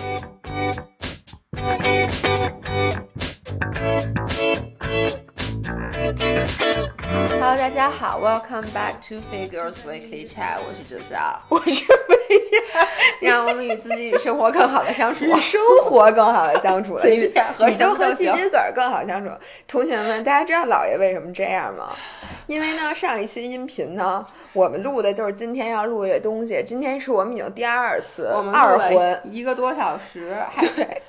you 家好，Welcome back to Figures Weekly Chat，我是哲造，我是薇娅，让我们与自己与生活更好的相处，与生活更好的相处了，与你就和季节梗更好相处。同学们，大家知道姥爷为什么这样吗？因为呢，上一期音频呢，我们录的就是今天要录的这东西。今天是我们已经第二次二婚一个多小时，对。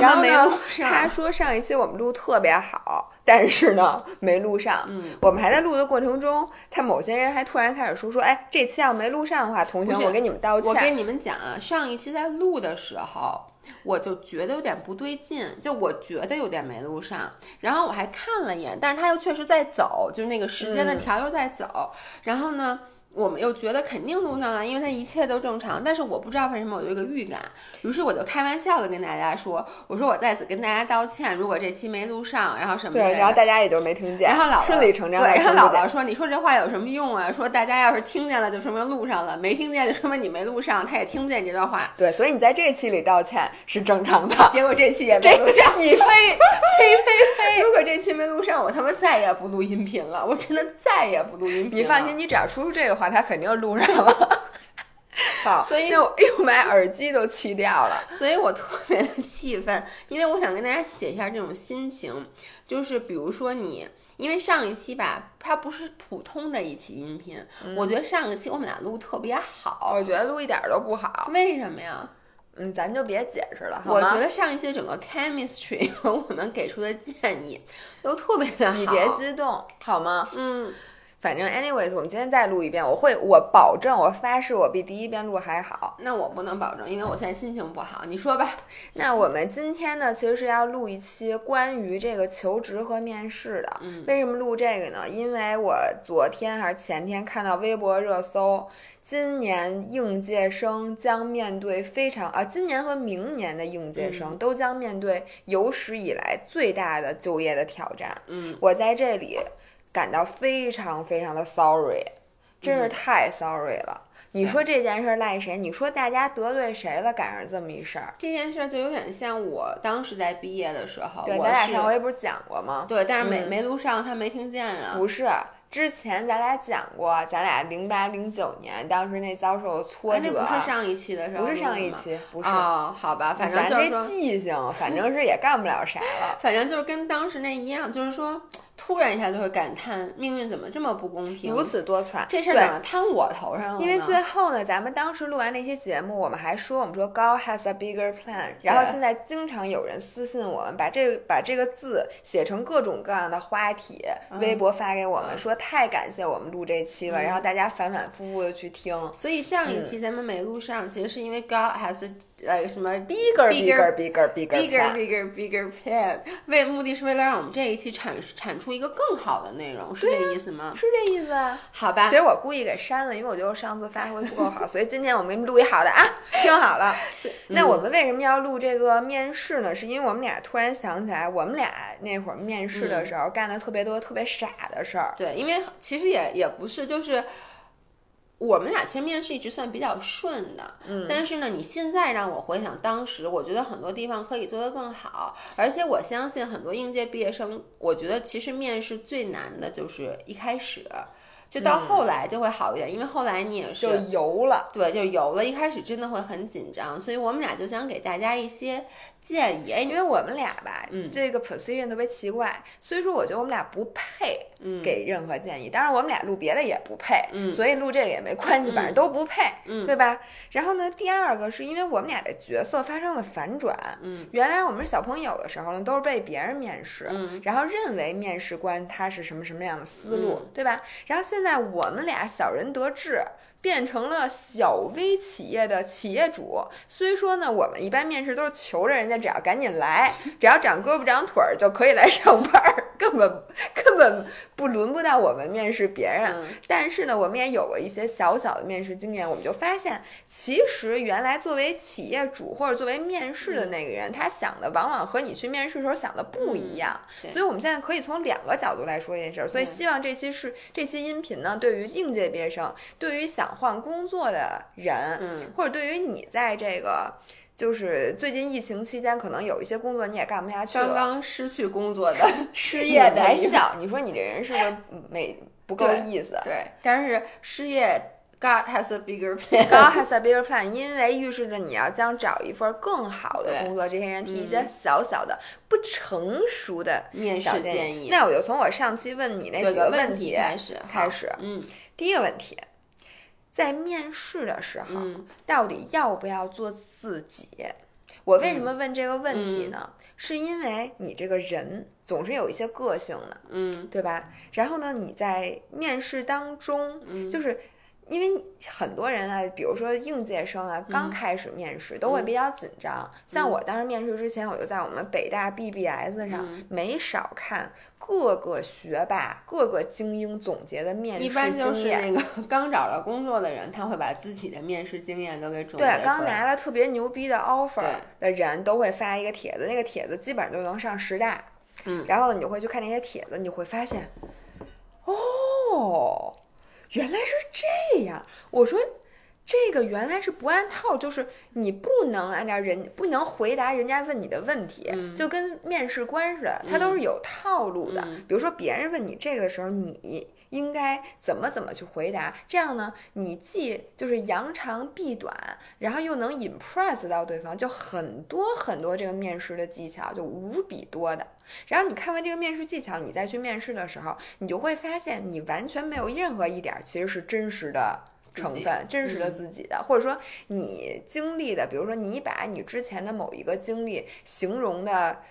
然后呢，他说上一期我们录特别好。但是呢，没录上。嗯，我们还在录的过程中，他某些人还突然开始说说，哎，这期要没录上的话，同学，我给你们道歉。我跟你们讲啊，上一期在录的时候，我就觉得有点不对劲，就我觉得有点没录上。然后我还看了一眼，但是他又确实在走，就是那个时间的条又在走。然后呢？我们又觉得肯定录上了，因为它一切都正常。但是我不知道为什么我有一个预感，于是我就开玩笑的跟大家说：“我说我在此跟大家道歉，如果这期没录上，然后什么对，然后大家也就没听见。然后姥姥顺理成章对，然后姥姥说：你说这话有什么用啊？说大家要是听见了，就说明录上了；没听见，就说明你没录上，他也听不见这段话。对，所以你在这期里道歉是正常的。结果这期也 没录上，你非呸呸呸！如果这期没录上，我他妈再也不录音频了，我真的再也不录音频。你放心，你只要说出这个话，他肯定录上。了，好，所以又又把耳机都气掉了，所以我特别的气愤，因为我想跟大家解一下这种心情，就是比如说你，因为上一期吧，它不是普通的一期音频，我觉得上一期我们俩录特别好，我觉得录一点都不好，为什么呀？嗯，咱就别解释了，我觉得上一期整个 chemistry 和我们给出的建议都特别的好，你别激动好吗？嗯。反正，anyways，我们今天再录一遍，我会，我保证，我发誓，我比第一遍录还好。那我不能保证，因为我现在心情不好。你说吧。那我们今天呢，其实是要录一期关于这个求职和面试的。嗯。为什么录这个呢？因为我昨天还是前天看到微博热搜，今年应届生将面对非常啊，今年和明年的应届生都将面对有史以来最大的就业的挑战。嗯。我在这里。感到非常非常的 sorry，真是太 sorry 了。你说这件事赖谁？你说大家得罪谁了？赶上这么一事儿，这件事就有点像我当时在毕业的时候，对，咱俩上回不是讲过吗？对，但是没没录上，他没听见啊。不是，之前咱俩讲过，咱俩零八零九年当时那遭受的挫折，那不是上一期的时候，不是上一期，不是哦，好吧，反正咱这记性，反正是也干不了啥了，反正就是跟当时那一样，就是说。突然一下就会感叹命运怎么这么不公平，如此多舛。这事儿怎么摊我头上了？因为最后呢，咱们当时录完那些节目，我们还说我们说 God has a bigger plan。然后现在经常有人私信我们，把这把这个字写成各种各样的花体，微博发给我们，说太感谢我们录这期了。然后大家反反复复的去听。所以上一期咱们没录上，其实是因为 God has 呃什么 bigger bigger bigger bigger bigger bigger bigger plan，为目的是为了让我们这一期产产出。一个更好的内容是这意思吗？是这意思啊。好吧。其实我故意给删了，因为我觉得我上次发挥不够好，所以今天我们给你们录一好的啊，听好了。那我们为什么要录这个面试呢？是因为我们俩突然想起来，我们俩那会儿面试的时候干的特别多、特别傻的事儿。对，因为其实也也不是，就是。我们俩其实面试一直算比较顺的，嗯，但是呢，你现在让我回想当时，我觉得很多地方可以做得更好，而且我相信很多应届毕业生，我觉得其实面试最难的就是一开始。就到后来就会好一点，因为后来你也是就油了，对，就油了。一开始真的会很紧张，所以我们俩就想给大家一些建议。因为我们俩吧，嗯，这个 position 特别奇怪，所以说我觉得我们俩不配给任何建议。当然，我们俩录别的也不配，嗯，所以录这个也没关系，反正都不配，嗯，对吧？然后呢，第二个是因为我们俩的角色发生了反转，嗯，原来我们是小朋友的时候呢，都是被别人面试，嗯，然后认为面试官他是什么什么样的思路，对吧？然后现在在我们俩。小人得志。变成了小微企业的企业主，虽说呢，我们一般面试都是求着人家，只要赶紧来，只要长胳膊长腿儿就可以来上班儿，根本根本不轮不到我们面试别人。但是呢，我们也有过一些小小的面试经验，我们就发现，其实原来作为企业主或者作为面试的那个人，他想的往往和你去面试的时候想的不一样。所以我们现在可以从两个角度来说这件事儿。所以希望这期是这期音频呢，对于应届毕业生，对于想。换工作的人，嗯，或者对于你在这个就是最近疫情期间，可能有一些工作你也干不下去了，刚刚失去工作的 失业的一还小，你说你这人是不是 没不够意思？对，但是失业 God has a bigger plan。God has a bigger plan，因为预示着你要将找一份更好的工作。这些人提一些小小的、不成熟的面试建议那我就从我上期问你那几个问题开始，开始。嗯第一个问题，在面试的时候，嗯到底要不要做自己？我为什么问这个问题呢？是因为你这个人总是有一些个性的，嗯对吧？然后呢，你在面试当中，嗯就是因为很多人啊，比如说应届生啊，刚开始面试都会比较紧张。像我当时面试之前，我就在我们北大 BBS 上嗯没少看各个学霸、各个精英总结的面试一般就。是那个 刚找到工作的人，他会把自己的面试经验都给总结对，刚。拿了特别牛逼的 offer 的人都会发一个帖子，那个帖子基本上就能上十大。嗯，然后，你就会去看那些帖子，你会发现，哦，原来是这样。我说这个原来是不按套，就是你不能按照人不能回答人家问你的问题，嗯就跟面试官似的，他都是有套路的。嗯比如说别人问你这个的时候，你应该怎么怎么去回答，这样呢，你既就是扬长避短，然后又能 impress 到对方，就很多很多这个面试的技巧，就无比多的。然后你看完这个面试技巧，你再去面试的时候，你就会发现你完全没有任何一点儿其实是真实的。成分真实的嗯自己的，或者说你经历的，比如说你把你之前的某一个经历形容的，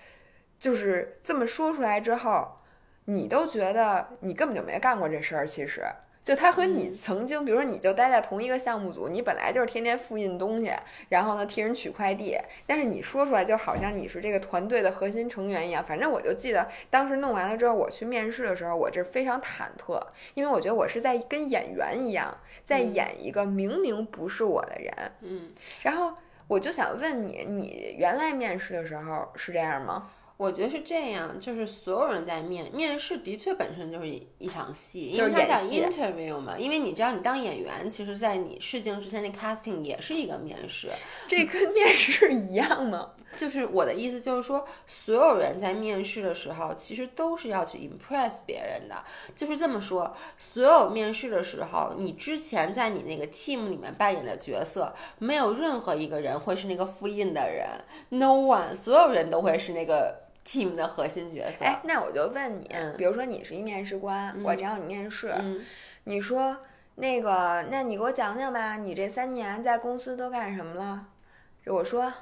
就是这么说出来之后，你都觉得你根本就没干过这事儿。其实，就他和你嗯曾经，比如说你就待在同一个项目组，你本来就是天天复印东西，然后呢替人取快递，但是你说出来就好像你是这个团队的核心成员一样。反正我就记得当时弄完了之后，我去面试的时候，我这非常忐忑，因为我觉得我是在跟演员一样，在嗯演一个明明不是我的人。嗯，然后我就想问你，你原来面试的时候是这样吗？我觉得是这样，就是所有人在面面试，的确本身就是一一场戏，因就是为它叫 interview 嘛。因为你知道，你当演员，其实，在你试镜之前，那 casting 也是一个面试。这跟面试一样吗？就是我的意思，就是说，所有人在面试的时候，其实都是要去 impress 别人的。就是这么说，所有面试的时候，你之前在你那个 team 里面扮演的角色，没有任何一个人会是那个复印的人，no one，所有人都会是那个 team 的核心角色。哎，那我就问你，嗯比如说你是一面试官，我找你面试，嗯，你说那个，那你给我讲讲吧，你这三年在公司都干什么了？我说，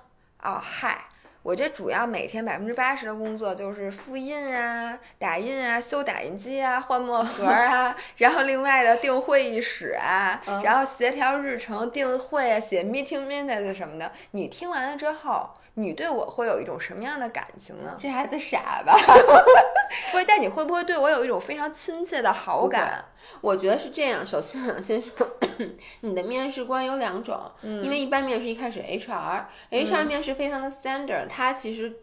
哦，嗨。我这主要每天百分之八十的工作就是复印啊、打印啊、修打印机啊、换墨 盒啊，然后另外的订会议室啊，嗯然后协调日程、订会啊、写 meeting minutes 什么的。你听完了之后，你对我会有一种什么样的感情呢？这孩子傻吧？不是，但你会不会对我有一种非常亲切的好感？我觉得是这样。首先啊，先说 你的面试官有两种，嗯因为一般面试一开始 HR，HR 面试非常的 standard，它其实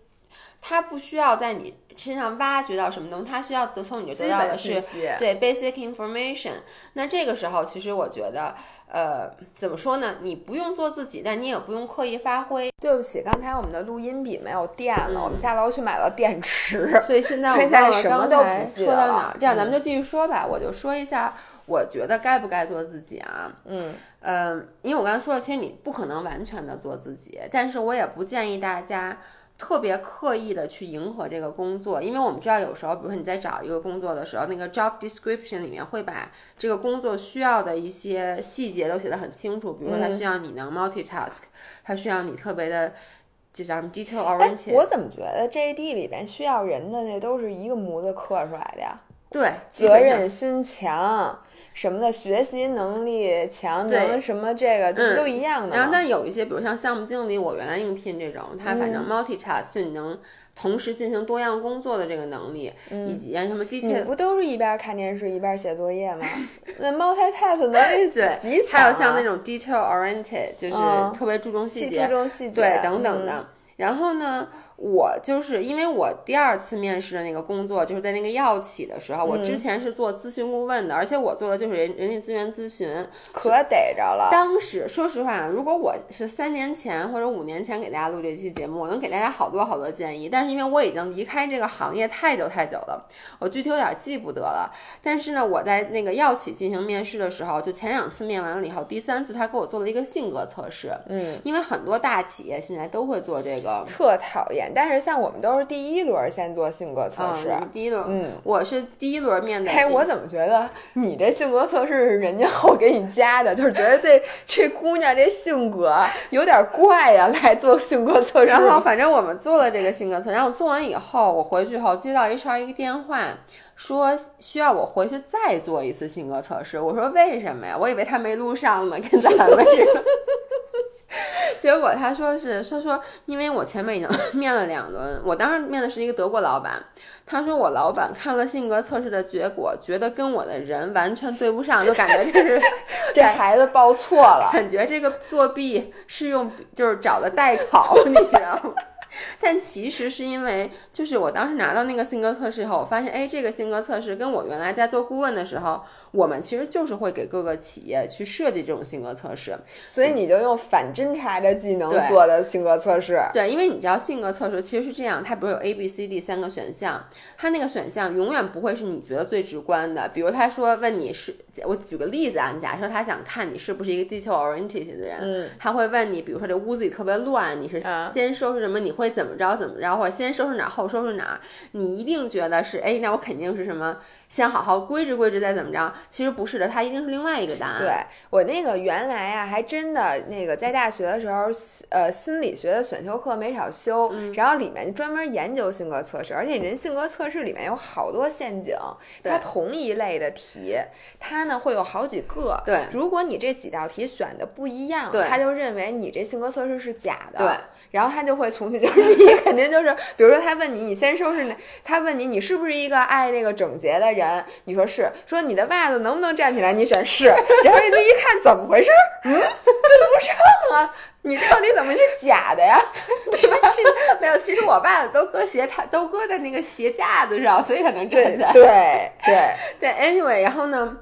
它不需要在你身上挖掘到什么东西，它需要得从你这得到的是对 basic information。那这个时候，其实我觉得，呃，怎么说呢？你不用做自己，但你也不用刻意发挥。对不起，刚才我们的录音笔没有电了，嗯我们下楼去买了电池。所以现在我刚才不记得了说到哪儿，这样咱们嗯就继续说吧。我就说一下，我觉得该不该做自己啊？嗯嗯，因为我刚才说了，其实你不可能完全的做自己，但是我也不建议大家特别刻意的去迎合这个工作，因为我们知道有时候，比如说你在找一个工作的时候，那个 job description 里面会把这个工作需要的一些细节都写得很清楚，比如说它嗯。需要你能 multitask，它需要你特别的就叫 detail 哎，oriented，我怎么觉得 JD 里边需要人的那都是一个模子刻出来的呀？对责任心强什么的，学习能力强，能什么这个，这嗯不都一样的然后，吗？但有一些，比如像项目经理，我原来应聘这种，他反正嗯 multitask 就你能同时进行多样工作的这个能力，以及什么嗯你 detail 不都是一边看电视一边写作业吗？那 multitask 能力对极强、啊，还有像那种 detail oriented，就是嗯特别注重细细节，注重细节，对等等的。嗯然后呢，我就是因为我第二次面试的那个工作，就是在那个药企的时候，我之前是做咨询顾问的，而且我做的就是人人力资源咨询。可逮着了。当时说实话，如果我是三年前或者五年前给大家录这期节目，我能给大家好多好多建议。但是因为我已经离开这个行业太久太久了，我具体有点记不得了。但是呢，我在那个药企进行面试的时候，就前两次面完了以后，第三次他给我做了一个性格测试。嗯，因为很多大企业现在都会做这个。特讨厌，但是像我们都是第一轮先做性格测试，嗯，第一轮，嗯，我是第一轮面的。哎，我怎么觉得你这性格测试是人家后给你加的？就是觉得这这姑娘这性格有点怪呀，来做性格测试。然后反正我们做了这个性格测，然后做完以后，我回去后接到 HR 一个电话，说需要我回去再做一次性格测试。我说为什么呀？我以为他没录上呢，跟咱们似的。结果他说是他说，因为我前面已经 面了两轮，我当时面的是一个德国老板，他说我老板看了性格测试的结果，觉得跟我的人完全对不上，就感觉就是 这孩子报错了，感觉这个作弊是用就是找的代考，你知道吗？但其实是因为，就是我当时拿到那个性格测试以后，我发现，哎，这个性格测试跟我原来在做顾问的时候，我们其实就是会给各个企业去设计这种性格测试，所以你就用反侦查的技能做的性格测试。对，因为你知道性格测试其实是这样，它不是有 A、B、C、D 三个选项，它那个选项永远不会是你觉得最直观的。比如他说问你是，我举个例子啊，假设他想看你是不是一个地球 oriented 的人，嗯，他会问你，比如说这屋子里特别乱，你是先收拾什么？你会怎么着？怎么着？或者先收拾哪儿，后收拾哪儿？你一定觉得是，哎，那我肯定是什么？先好好规制规制，再怎么着？其实不是的，它一定是另外一个答案。对我那个原来啊，还真的那个在大学的时候，呃，心理学的选修课没少修，然后里面专门研究性格测试，而且人性格测试里面有好多陷阱。它同一类的题，它呢会有好几个。对，如果你这几道题选的不一样，对，他就认为你这性格测试是假的。对。然后他就会从去，就是你肯定就是，比如说他问你，你先收拾那，他问你，你是不是一个爱那个整洁的人？你说是，说你的袜子能不能站起来？你选是，然后人家一看怎么回事？嗯，对不上啊，你到底怎么是假的呀？没有，其实我袜子都搁鞋台，都搁在那个鞋架子上，所以才能站起来。对 对对，anyway，然后呢？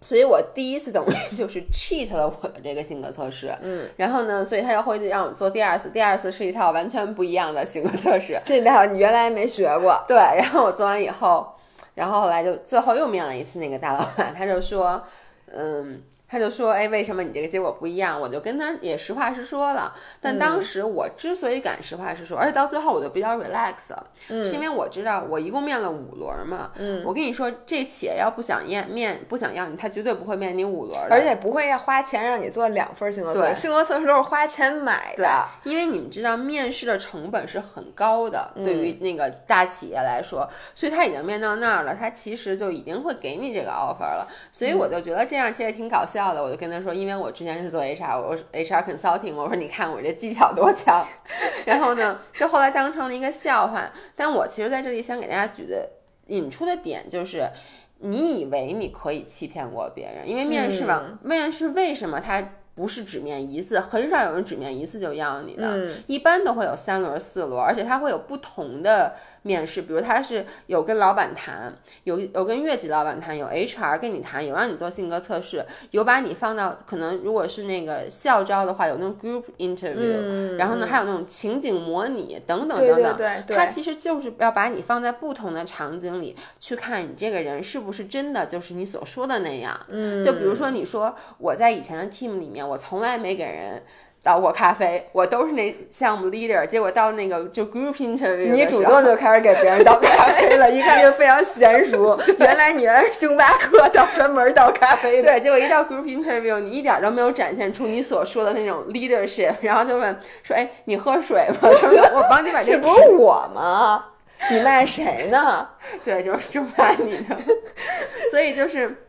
所以我第一次等于 就是 cheat 了我的这个性格测试，嗯，然后呢，所以他又会让我做第二次，第二次是一套完全不一样的性格测试，这套你原来没学过，对，然后我做完以后，然后后来就最后又面了一次那个大老板，他就说，嗯。他就说：“哎，为什么你这个结果不一样？”我就跟他也实话实说了。但当时我之所以敢实话实说，而且到最后我就比较 relax，是因为我知道我一共面了五轮嘛。嗯，我跟你说，这企业要不想面面不想要你，他绝对不会面你五轮的，而且不会要花钱让你做两份性格测试。性格测试都是花钱买的。对，因为你们知道面试的成本是很高的，对于那个大企业来说，所以他已经面到那儿了，他其实就已经会给你这个 offer 了。所以我就觉得这样其实挺搞笑。笑的，我就跟他说，因为我之前是做 HR，我 HR consulting，我说你看我这技巧多强，然后呢，就后来当成了一个笑话。但我其实在这里想给大家举的引出的点就是，你以为你可以欺骗过别人，因为面试嘛，面试为什么他？不是只面一次，很少有人只面一次就要你的，一般都会有三轮、四轮，而且它会有不同的面试，比如他是有跟老板谈，有有跟越级老板谈，有 HR 跟你谈，有让你做性格测试，有把你放到可能如果是那个校招的话，有那种 group interview，然后呢还有那种情景模拟等等等等，对对，他其实就是要把你放在不同的场景里去看你这个人是不是真的就是你所说的那样，嗯，就比如说你说我在以前的 team 里面。我从来没给人倒过咖啡，我都是那项目 leader。结果到那个就 group interview，你主动就开始给别人倒咖啡了，一看就非常娴熟。原来你原来是星巴克倒专门倒咖啡的。对，结果一到 group interview，你一点都没有展现出你所说的那种 leadership，然后就问说：“哎，你喝水吗？” 说：“我帮你把这不是我吗？你卖谁呢？” 对，就是就卖你的。所以就是。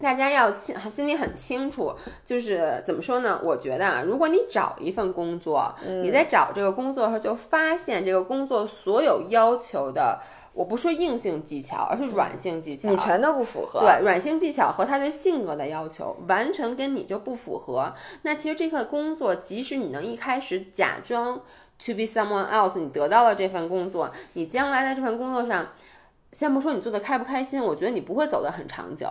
大家要心心里很清楚，就是怎么说呢？我觉得啊，如果你找一份工作，你在找这个工作的时候就发现这个工作所有要求的，我不说硬性技巧，而是软性技巧，你全都不符合。对，软性技巧和他对性格的要求完全跟你就不符合。那其实这份工作，即使你能一开始假装。to be someone else，你得到了这份工作，你将来在这份工作上。先不说你做的开不开心，我觉得你不会走得很长久。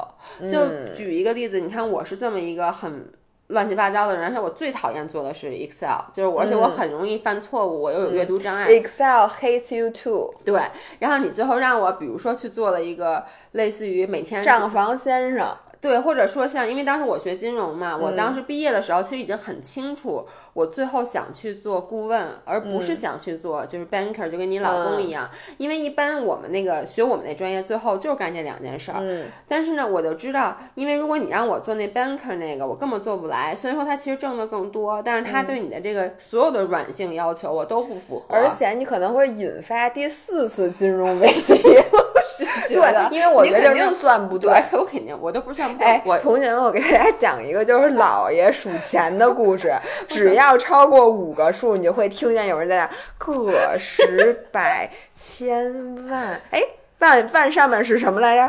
就举一个例子，你看我是这么一个很乱七八糟的人，而且我最讨厌做的是 Excel，就是我，而且我很容易犯错误，我又有阅读障碍。Excel hates you too，对，然后你最后让我，比如说去做了一个类似于每天账房先生。对，或者说像，因为当时我学金融嘛，我当时毕业的时候其实已经很清楚，我最后想去做顾问，而不是想去做就是 banker，就跟你老公一样。因为一般我们那个学我们那专业，最后就是干这两件事儿。嗯，但是呢，我就知道，因为如果你让我做那 banker 那个，我根本做不来。虽然说他其实挣的更多，但是他对你的这个所有的软性要求我都不符合，而且你可能会引发第四次金融危机。对，因为我你肯定觉得这算不对。而且我肯定我都不算不对，哎我，同学们，我给大家讲一个就是姥爷数钱的故事。只要超过五个数，你就会听见有人在那个十百千万。哎，万万上面是什么来着？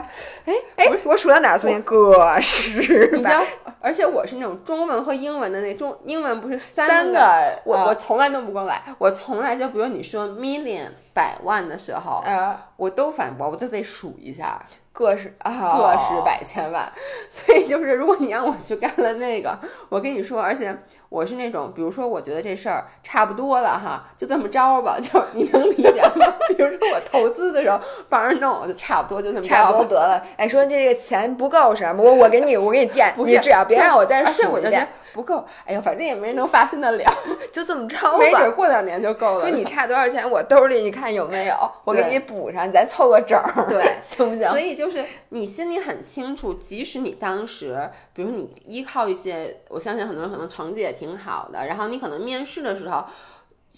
哎哎，我数到哪儿昨天？个十百，而且我是那种中文和英文的那中，英文不是三三个，我、啊。我从来弄不过来，我从来就比如你说 million 百万的时候，啊，我都反驳，我都得数一下，个十啊，个十百千万，所以就是如果你让我去干了那个，我跟你说，而且我是那种，比如说我觉得这事儿差不多了哈，就这么着吧，就你能理解吗？比如说我投资的时候帮人弄，我就差不多就这么着，差不多得了。哎，说这个钱不够是吧？我我给你，我给你垫，不是你只要别让我再数一遍，不够，哎呦，反正也没人能发现得了，就这么着吧没准过两年就够了。就你差多少钱，我兜里你看有没有，我给你补上，咱凑个整儿，对，行不行？所以就是你心里很清楚，即使你当时，比如你依靠一些，我相信很多人可能成绩也挺好的，然后你可能面试的时候。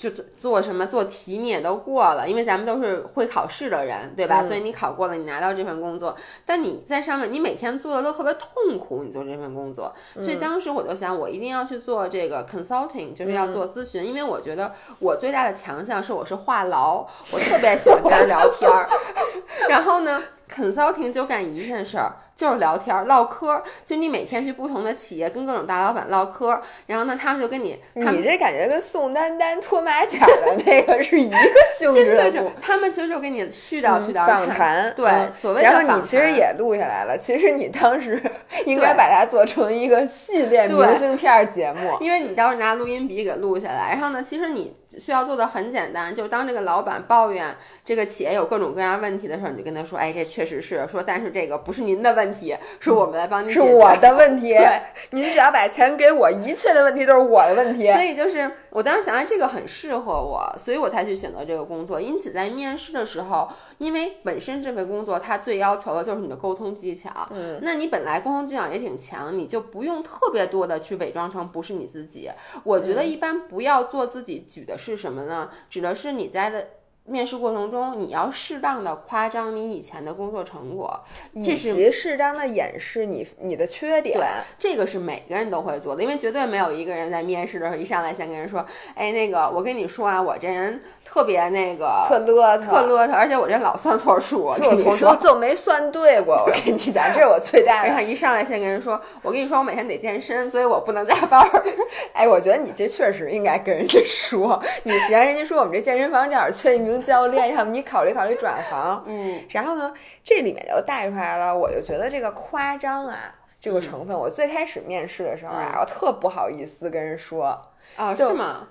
就做做什么做题你也都过了，因为咱们都是会考试的人，对吧？嗯。所以你考过了，你拿到这份工作，但你在上面你每天做的都特别痛苦，你做这份工作，所以当时我就想，我一定要去做这个 consulting，就是要做咨询，因为我觉得我最大的强项是我是话痨，我特别喜欢跟人聊天儿，然后呢，consulting 就干一件事儿，就是聊天儿、唠嗑儿。就你每天去不同的企业跟各种大老板唠嗑儿，然后呢，他们就跟你，你这感觉跟宋丹丹脱马甲的那个是一个性质真的 是，他们其实就跟你絮叨嗯絮叨访谈，对嗯所谓的然后你其实也录下来了，其实你当时应该把它做成一个系列对明信片节目。因为你当时拿录音笔给录下来，然后呢，其实你需要做的很简单，就是当这个老板抱怨这个企业有各种各样问题的时候，你就跟他说，哎，这确实是说，但是这个不是您的问题，是我们来帮您解决。是我的问题 对，您只要把钱给我，一切的问题都是我的问题。所以就是我当时想，哎，这个很适合我，所以我才去选择这个工作。因此在面试的时候，因为本身这份工作它最要求的就是你的沟通技巧，嗯，那你本来沟通技巧也挺强，你就不用特别多的去伪装成不是你自己。我觉得一般不要做自己，举的是什么呢？指的是你在的。面试过程中，你要适当的夸张你以前的工作成果，以这是及适当的掩饰你你的缺点。对，这个是每个人都会做的，因为绝对没有一个人在面试的时候一上来先跟人说，哎，那个我跟你说啊，我这人特别那个特勒特，特勒特，而且我这老算错数，我从头。就没算对过。我跟你讲，这是我最大的。然后一上来先跟人说，我跟你说，我每天得健身，所以我不能加班儿。哎，我觉得你这确实应该跟人家说，你让人家说我们这健身房正好缺一名教练，要不你考虑考虑转行。嗯，然后呢，这里面就带出来了，我就觉得这个夸张啊，这个嗯成分，我最开始面试的时候啊，我特不好意思跟人说啊，是吗？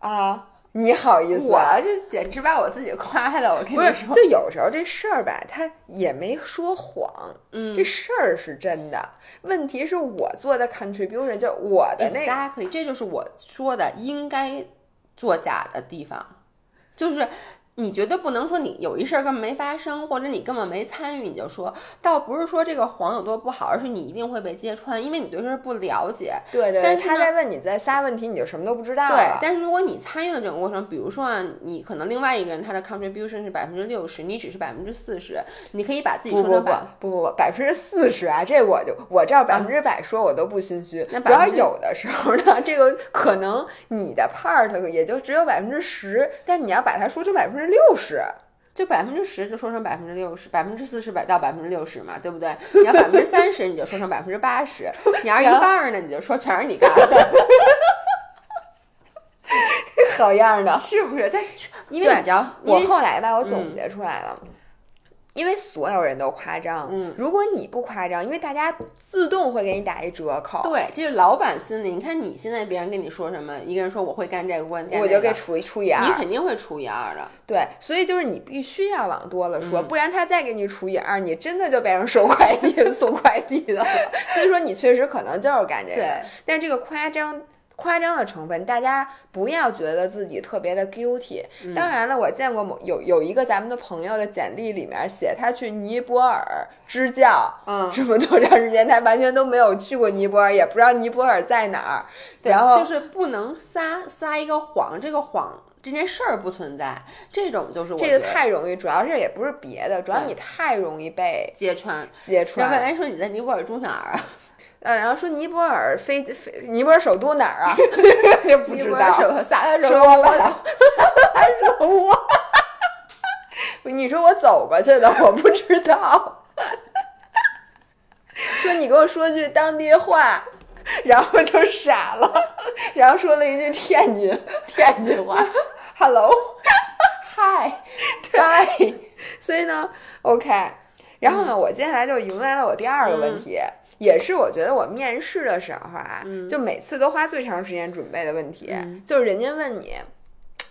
啊，你好意思我啊。这简直把我自己夸的，我跟你，说。就有时候这事儿吧，他也没说谎，嗯这事儿是真的。问题是我做的 contribution，就是我的那个 Exactly，这就是我说的应该作假的地方，就是你绝对不能说你有一事儿根本没发生，或者你根本没参与，你就说，倒不是说这个谎有多不好，而是你一定会被揭穿，因为你对这事儿不了解。对对，但是他在问你在仨问题，你就什么都不知道对了，。但是如果你参与了整个过程，比如说啊，你可能另外一个人他的 contribution 是百分之六十，你只是百分之四十，你可以把自己说成百。不不不，百分之四十啊！这我就我照百分之百说，我都不心虚。那主要有的时候呢，这个可能你的 part 也就只有百分之十，但你要把它说成百分之六十。就百分之十就说成百分之六十，百分之四十百到百分之六十嘛，对不对？你要百分之三十，你就说成百分之八十；你要一半儿呢，你就说全是你干的。好样的，是不是？但因为你知道，我后来吧，我总结出来了。因为所有人都夸张，嗯，如果你不夸张，因为大家自动会给你打一折扣。对，这是老板心理。你看你现在别人跟你说什么，一个人说我会干这个，我我就给除一除以二，你肯定会除以二的。对，所以就是你必须要往多了说，不然他再给你除以二，你真的就变成收快递、送快递的了。所以说你确实可能就是干这个，但这个夸张。夸张的成分，大家不要觉得自己特别的 guilty。当然了，我见过某有有一个咱们的朋友的简历里面写他去尼泊尔支教，嗯，这么多长时间，他完全都没有去过尼泊尔，也不知道尼泊尔在哪儿。然后就是不能撒撒一个谎，这个谎这件事儿不存在，这种就是我这个太容易，主要是也不是别的，主要你太容易被揭穿，揭穿。要不然说你在尼泊尔住哪儿啊？呃，然后说尼泊尔飞飞，尼泊尔首都哪儿啊？也不知道。撒拉热窝，萨拉热窝。你说我走过去的，我不知道。说你给我说句当地话，然后就傻了，然后说了一句天津天津话，Hello，Hi，Hi。所以呢，OK。然后呢，我接下来就迎来了我第二个问题。也是我觉得我面试的时候啊，就每次都花最长时间准备的问题，就是人家问你，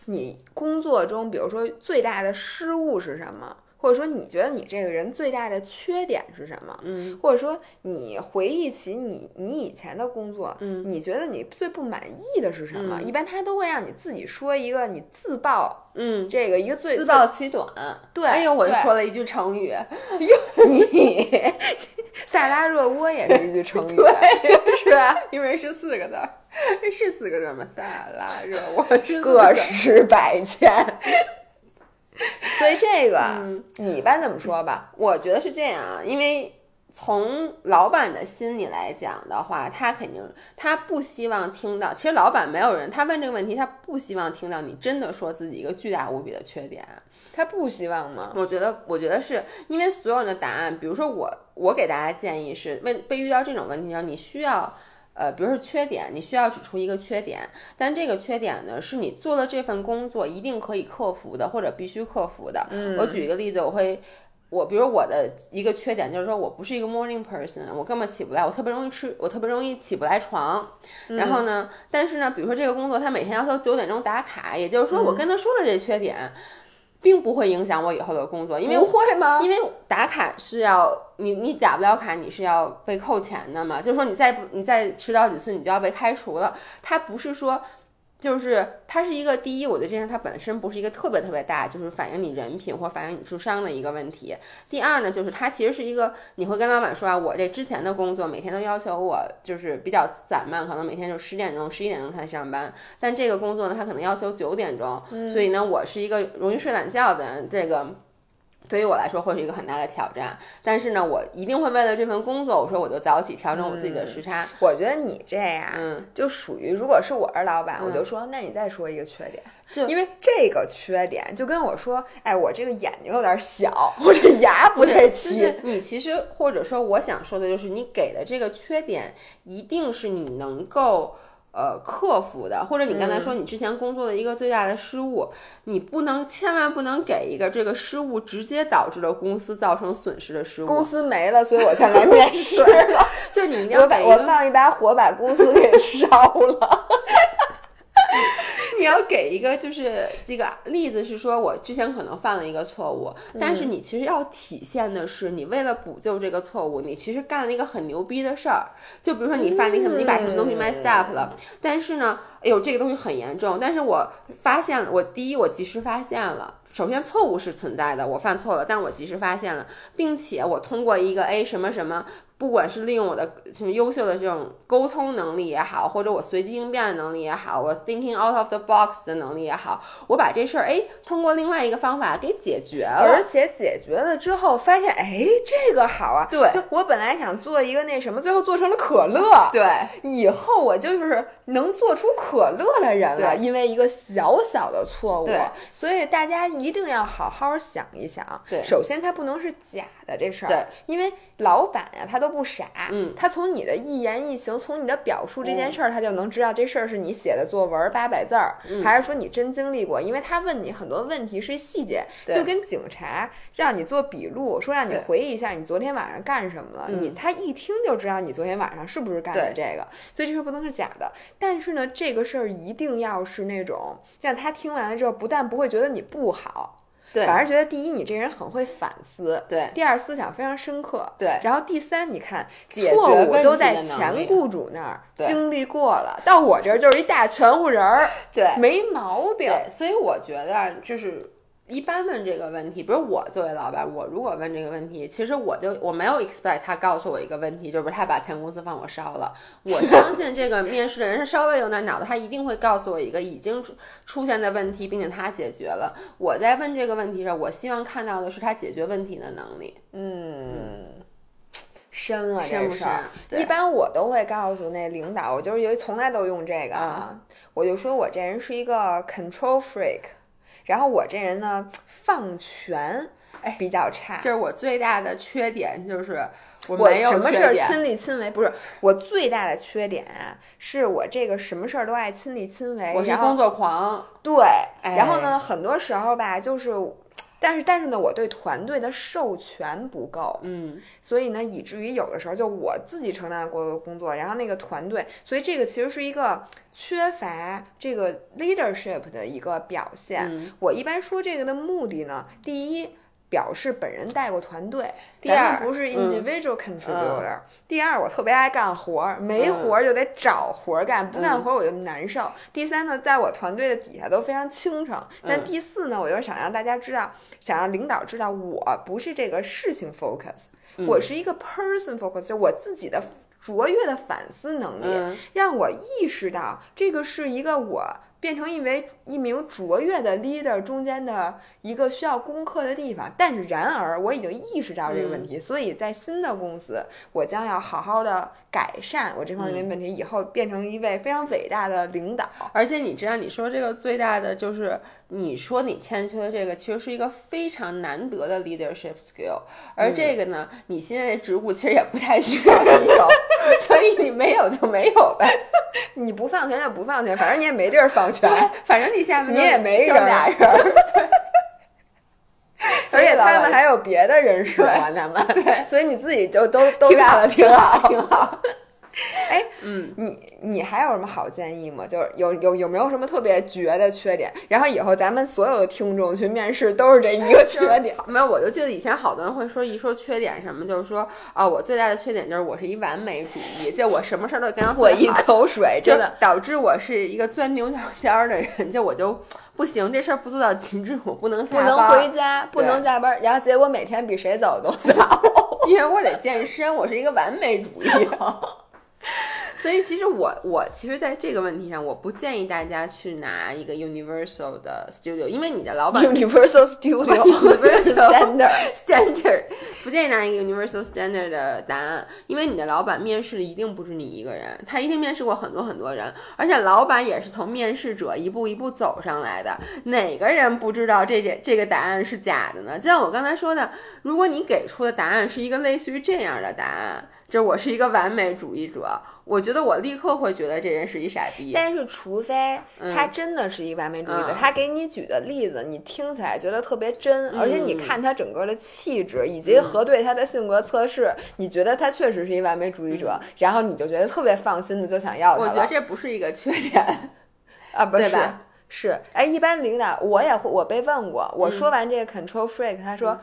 你工作中比如说最大的失误是什么？或者说你觉得你这个人最大的缺点是什么？嗯，或者说你回忆起你你以前的工作，嗯，你觉得你最不满意的是什么？一般他都会让你自己说一个你自曝，嗯，这个一个最自曝其短。对，哎呦，我说了一句成语，你 萨拉热窝也是一句成语，是吧？因为是四个字儿，是四个字吗？萨拉热窝是个十百千。所以这个，你一般怎么说吧？我觉得是这样啊，因为从老板的心里来讲的话，他肯定他不希望听到。其实老板没有人，他问这个问题，他不希望听到你真的说自己一个巨大无比的缺点。他不希望吗？我觉得，我觉得是因为所有的答案，比如说我，我给大家建议是，问被遇到这种问题时候，你需要。呃，比如说缺点，你需要指出一个缺点，但这个缺点呢，是你做了这份工作一定可以克服的，或者必须克服的。我举一个例子，我会，我比如我的一个缺点就是说我不是一个 morning person，我根本起不来，我特别容易吃，我特别容易起不来床。然后呢，但是呢，比如说这个工作他每天要求九点钟打卡，也就是说我跟他说的这缺点。并不会影响我以后的工作，因为不会吗？因为打卡是要你你打不了卡，你是要被扣钱的嘛。就是说你再不你再迟到几次，你就要被开除了。他不是说。就是它是一个第一，我觉得这事它本身不是一个特别特别大，就是反映你人品或反映你智商的一个问题。第二呢，就是它其实是一个，你会跟老板说啊，我这之前的工作每天都要求我就是比较散漫，可能每天就十点钟、十一点钟才上班，但这个工作呢，它可能要求九点钟，所以呢，我是一个容易睡懒觉的这个。对于我来说会是一个很大的挑战，但是呢，我一定会为了这份工作，我说我就早起调整我自己的时差。我觉得你这样，嗯，就属于如果是我是老板，我就说，那你再说一个缺点，就因为这个缺点就跟我说，哎，我这个眼睛有点小，我这牙不太齐。你其实或者说我想说的就是，你给的这个缺点一定是你能够。呃，克服的，或者你刚才说你之前工作的一个最大的失误，你不能千万不能给一个这个失误直接导致了公司造成损失的失误。公司没了，所以我才来面试 了。就你一定要给我放一把火把公司给烧了。你要给一个就是这个例子是说，我之前可能犯了一个错误，但是你其实要体现的是，你为了补救这个错误，你其实干了一个很牛逼的事儿。就比如说你犯了什么，你把什么东西 messed up 了，但是呢，哎呦，这个东西很严重，但是我发现了，我第一我及时发现了，首先错误是存在的，我犯错了，但我及时发现了，并且我通过一个 A 什么什么。不管是利用我的什么优秀的这种沟通能力也好，或者我随机应变的能力也好，我 thinking out of the box 的能力也好，我把这事儿哎通过另外一个方法给解决了，而且解决了之后发现哎这个好啊，对，就我本来想做一个那什么，最后做成了可乐，对，以后我就是能做出可乐的人了，因为一个小小的错误，对，所以大家一定要好好想一想，对，首先它不能是假的这事儿，对，因为老板呀他都。都不傻，嗯，他从你的一言一行，从你的表述这件事儿，他就能知道这事儿是你写的作文八百字儿，还是说你真经历过？因为他问你很多问题是细节，就跟警察让你做笔录，说让你回忆一下你昨天晚上干什么了，你他一听就知道你昨天晚上是不是干了这个，所以这事儿不能是假的。但是呢，这个事儿一定要是那种让他听完了之后，不但不会觉得你不好。对，反而觉得第一，你这人很会反思；对，第二，思想非常深刻；对，然后第三，你看错误都在前雇主那儿经历过了，到我这儿就是一大全乎人儿，对，没毛病。所以我觉得就是。一般问这个问题，比如我作为老板，我如果问这个问题，其实我就我没有 expect 他告诉我一个问题，就是他把前公司放我烧了。我相信这个面试的人是稍微有点脑子，他一定会告诉我一个已经出出现的问题，并且他解决了。我在问这个问题上，我希望看到的是他解决问题的能力。嗯，深啊，这事儿。一般我都会告诉那领导，我就是因为从来都用这个啊，我就说我这人是一个 control freak。然后我这人呢，放权哎比较差，就是我最大的缺点就是我没有什么事儿亲力亲为，不是我最大的缺点啊，是我这个什么事儿都爱亲力亲为，我是工作狂，对，然后呢，很多时候吧，就是。但是，但是呢，我对团队的授权不够，嗯，所以呢，以至于有的时候就我自己承担过多工作，然后那个团队，所以这个其实是一个缺乏这个 leadership 的一个表现。我一般说这个的目的呢，第一。表示本人带过团队，第二不是 individual contributor。第二，我特别爱干活儿，没活儿就得找活儿干，不干活儿我就难受。第三呢，在我团队的底下都非常清楚。但第四呢，我就想让大家知道，想让领导知道，我不是这个事情 focus，我是一个 person focus，就我自己的卓越的反思能力，让我意识到这个是一个我。变成一位一名卓越的 leader 中间的一个需要攻克的地方，但是然而我已经意识到这个问题，所以在新的公司，我将要好好的改善我这方面的问题，以后变成一位非常伟大的领导。而且你知道，你说这个最大的就是你说你欠缺的这个，其实是一个非常难得的 leadership skill，而这个呢，你现在的职务其实也不太需要你有，所以你没有就没有呗。你不放权就不放权，反正你也没地儿放权，反正你下面你也没人，俩人，所以他们还有别的人喜欢他们，所以你自己就都都干了，挺好，挺好。哎，嗯，你你还有什么好建议吗？就是有有有没有什么特别绝的缺点？然后以后咱们所有的听众去面试都是这一个缺点。没有，我就记得以前好多人会说一说缺点什么，就是说啊，我最大的缺点就是我是一完美主义，就我什么事儿都跟我一口水，真的导致我是一个钻牛角尖儿的人，就我就不行，这事儿不做到极致，我不能不能回家，不能加班，然后结果每天比谁走都 早，因为我得健身，我是一个完美主义。所以其实我我其实在这个问题上，我不建议大家去拿一个 universal 的 studio，因为你的老板 universal studio，universal standard standard，不建议拿一个 universal standard 的答案，因为你的老板面试的一定不是你一个人，他一定面试过很多很多人，而且老板也是从面试者一步一步走上来的，哪个人不知道这这这个答案是假的呢？就像我刚才说的，如果你给出的答案是一个类似于这样的答案。就我是一个完美主义者，我觉得我立刻会觉得这人是一傻逼。但是，除非他真的是一个完美主义者，他给你举的例子你听起来觉得特别真，而且你看他整个的气质以及核对他的性格测试，你觉得他确实是一完美主义者，然后你就觉得特别放心的就想要他我觉得这不是一个缺点啊，不是吧？是，哎，一般领导我也会，我被问过，我说完这个 control freak，他说。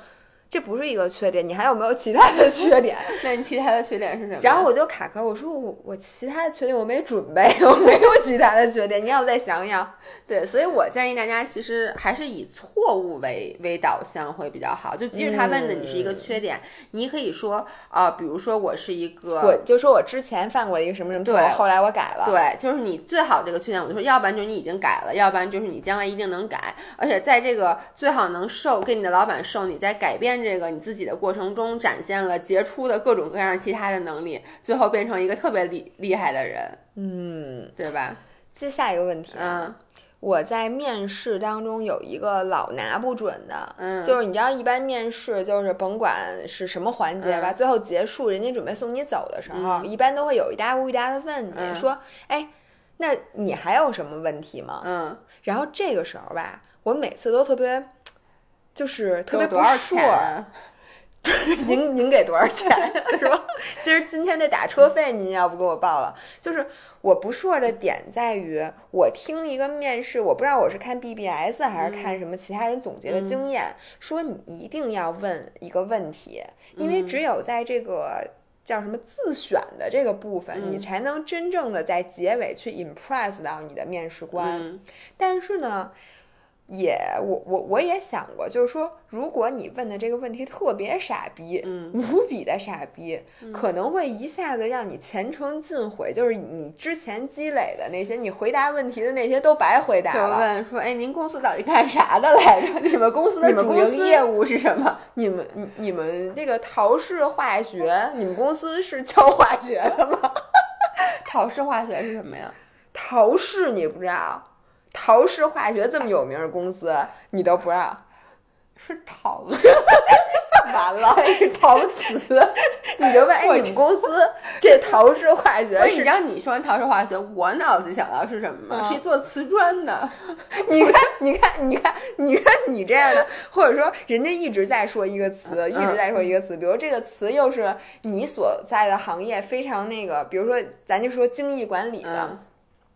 这不是一个缺点，你还有没有其他的缺点？那你其他的缺点是什么？然后我就卡壳，我说我我其他的缺点我没准备，我没有其他的缺点，你要再想想。对，所以我建议大家其实还是以错误为为导向会比较好。就即使他问的你是一个缺点，你可以说啊，比如说我是一个，我就说我之前犯过一个什么什么错，后来我改了。对，就是你最好这个缺点，我就说，要不然就是你已经改了，要不然就是你将来一定能改，而且在这个最好能受跟你的老板受你在改变。这个你自己的过程中展现了杰出的各种各样其他的能力，最后变成一个特别厉厉害的人，嗯，对吧？接下一个问题，嗯，我在面试当中有一个老拿不准的，嗯。就是你知道，一般面试就是甭管是什么环节吧，嗯最后结束，人家准备送你走的时候，一般都会有一搭无一搭的问你、嗯。说，哎，那你还有什么问题吗？嗯，然后这个时候吧，我每次都特别，就是特别不有多少顺钱啊？您您给多少钱 是吧？今儿今天这打车费您要不给我报了？就是我不说的点在于，我听一个面试，我不知道我是看 BBS 还是看什么其他人总结的经验，说你一定要问一个问题，因为只有在这个。叫什么自选的这个部分，你才能真正的在结尾去 impress 到你的面试官。嗯但是呢，也我我我也想过，就是说，如果你问的这个问题特别傻逼，嗯无比的傻逼，可能会一下子让你前程尽毁，就是你之前积累的那些，你回答问题的那些都白回答了就。问说，哎，您公司到底干啥的来着？你们公司的主营业务是什么？你们你你们这个陶氏化学，你们公司是教化学的吗？陶氏化学是什么呀？陶氏你不知道？陶氏化学这么有名的公司，你都不知道？是陶 子，完了 是陶瓷。你就问，哎，你们公司这陶氏化学是，你知道你说完陶氏化学，我脑子想到是什么吗？嗯是一做瓷砖的。你看，你看，你看，你看你这样的，或者说人家一直在说一个词，一直在说一个词，比如这个词又是你所在的行业非常那个，比如说咱就说精益管理的，嗯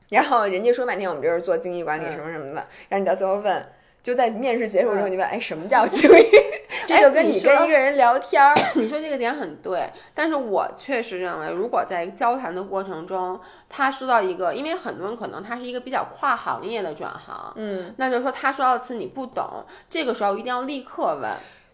然后人家说半天我们这是做精益管理嗯什么什么的，然后你到最后问。就在面试结束之后，你问，哎，什么叫精益？这就跟你跟一个人聊天儿，你说这个点很对，但是我确实认为，如果在交谈的过程中，他说到一个，因为很多人可能他是一个比较跨行业的转行，嗯，那就是说他说到的词你不懂，这个时候一定要立刻问，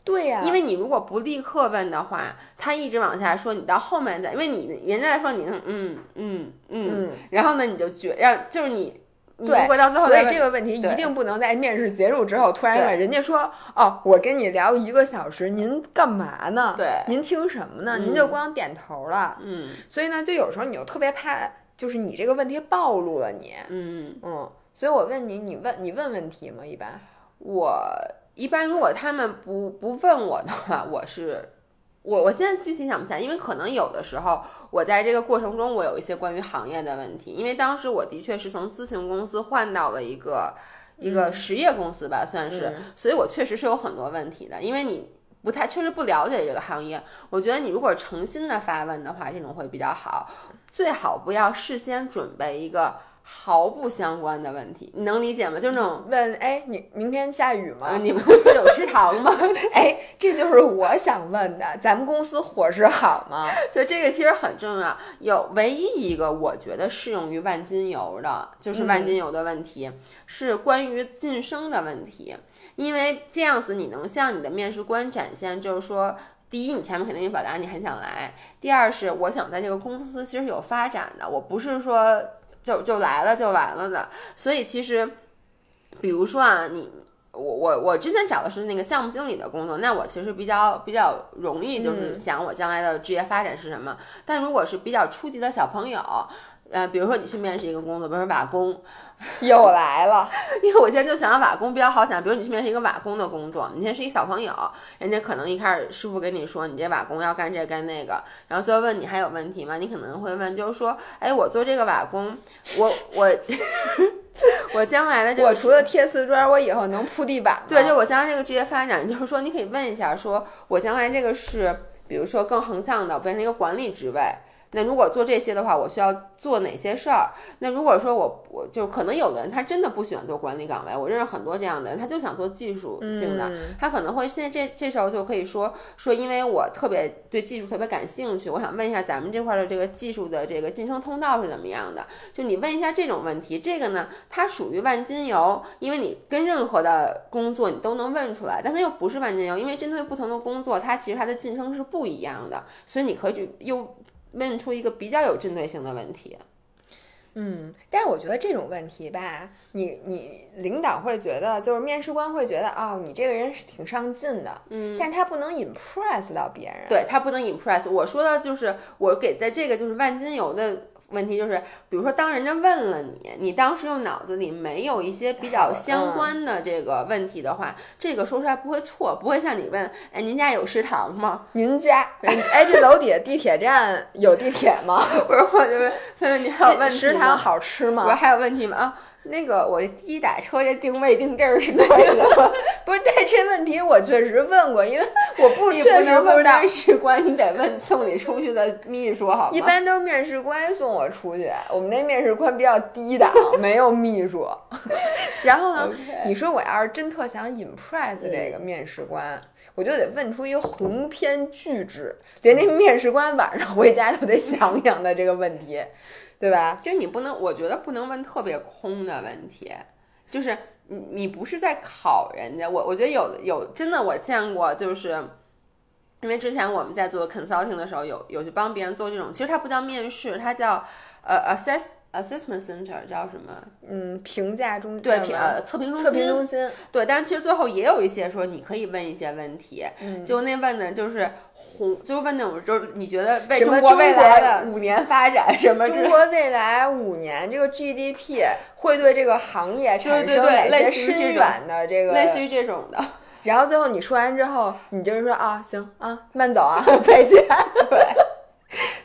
对呀、因为你如果不立刻问的话，他一直往下说，你到后面再，因为你人家在说你能嗯嗯嗯，嗯然后呢你就觉让就是你。你对如果到最后所以这个问题一定不能在面试结束之后突然问人家说：“哦，我跟你聊一个小时，您干嘛呢？对您听什么呢？嗯您就光点头了。嗯所以呢，就有时候你就特别怕，就是你这个问题暴露了你。嗯，嗯，所以我问你，你问你问问题吗？一般我一般如果他们不不问我的话，我是我我现在具体想不起来，因为可能有的时候我在这个过程中，我有一些关于行业的问题，因为当时我的确是从咨询公司换到了一个一个实业公司吧，算是，所以我确实是有很多问题的，因为你。不太确实不了解这个行业，我觉得你如果诚心的发问的话，这种会比较好，最好不要事先准备一个毫不相关的问题，你能理解吗？就是那种问，哎，你明天下雨吗？啊，你们公司有食堂吗？哎，这就是我想问的，咱们公司伙食好吗？就这个其实很重要。有唯一一个我觉得适用于万金油的，就是万金油的问题，是关于晋升的问题。因为这样子你能向你的面试官展现，就是说。第一，你前面肯定表达你很想来；第二是我想在这个公司其实有发展的，我不是说就就来了就完了的。所以其实，比如说啊，你我我我之前找的是那个项目经理的工作，那我其实比较比较容易，就是想我将来的职业发展是什么。但如果是比较初级的小朋友，呃，比如说你去面试一个工作，比如说瓦工，又来了，因为我现在就想到瓦工比较好想，比如你去面试一个瓦工的工作，你现在是一小朋友，人家可能一开始师傅跟你说你这瓦工要干这干那个，然后最后问你还有问题吗？你可能会问，就是说，哎，我做这个瓦工，我我 我将来的这个我除了贴瓷砖，我以后能铺地板吗？对，就我将来这个职业发展，就是说你可以问一下，说我将来这个是，比如说更横向的，变成一个管理职位。那如果做这些的话，我需要做哪些事儿？那如果说我我就可能有的人他真的不喜欢做管理岗位，我认识很多这样的人，他就想做技术性的，他可能会现在这这时候就可以说说，因为我特别对技术特别感兴趣，我想问一下咱们这块的这个技术的这个晋升通道是怎么样的？就你问一下这种问题，这个呢，它属于万金油，因为你跟任何的工作你都能问出来，但它又不是万金油，因为针对不同的工作，它其实它的晋升是不一样的，所以你可以去又问出一个比较有针对性的问题。嗯，但是我觉得这种问题吧，你你领导会觉得，就是面试官会觉得，哦，你这个人是挺上进的，嗯，但是他不能 impress 到别人，对他不能 impress。我说的就是我给的这个就是万金油的问题就是，比如说当人家问了你，你当时用脑子里没有一些比较相关的这个问题的话，这个说出来不会错，不会像你问，哎，您家有食堂吗？您家，哎，这楼底下地铁站有地铁吗？不是，我就问问问你还有问题食堂好吃吗？我还有问题吗？啊。那个我滴滴打车这定位定地儿是对的吗？不是，但这问题我确实问过，因为我不确实不知道。面试官你得问送你出去的秘书好吗？一般都是面试官送我出去，我们那面试官比较低档，没有秘书。然后呢，你说我要是真特想 impress 这个面试官，我就得问出一个鸿篇巨制，连那面试官晚上回家都得想想的这个问题。对吧？就你不能，我觉得不能问特别空的问题，就是你你不是在考人家。我我觉得有有真的我见过，就是因为之前我们在做 consulting 的时候，有有去帮别人做这种，其实它不叫面试，它叫呃 assess。Assessment Center 叫什么？嗯，评价中对评呃测评中心。测评中心对，但是其实最后也有一些说你可以问一些问题，就那问的就是红，就问那种就是你觉得为中国未来的五年发展什么？中国未来五年这个 GDP 会对这个行业产生哪些深远的这个？类似于这种的。然后最后你说完之后，你就是说啊，行啊，慢走啊，再见。对。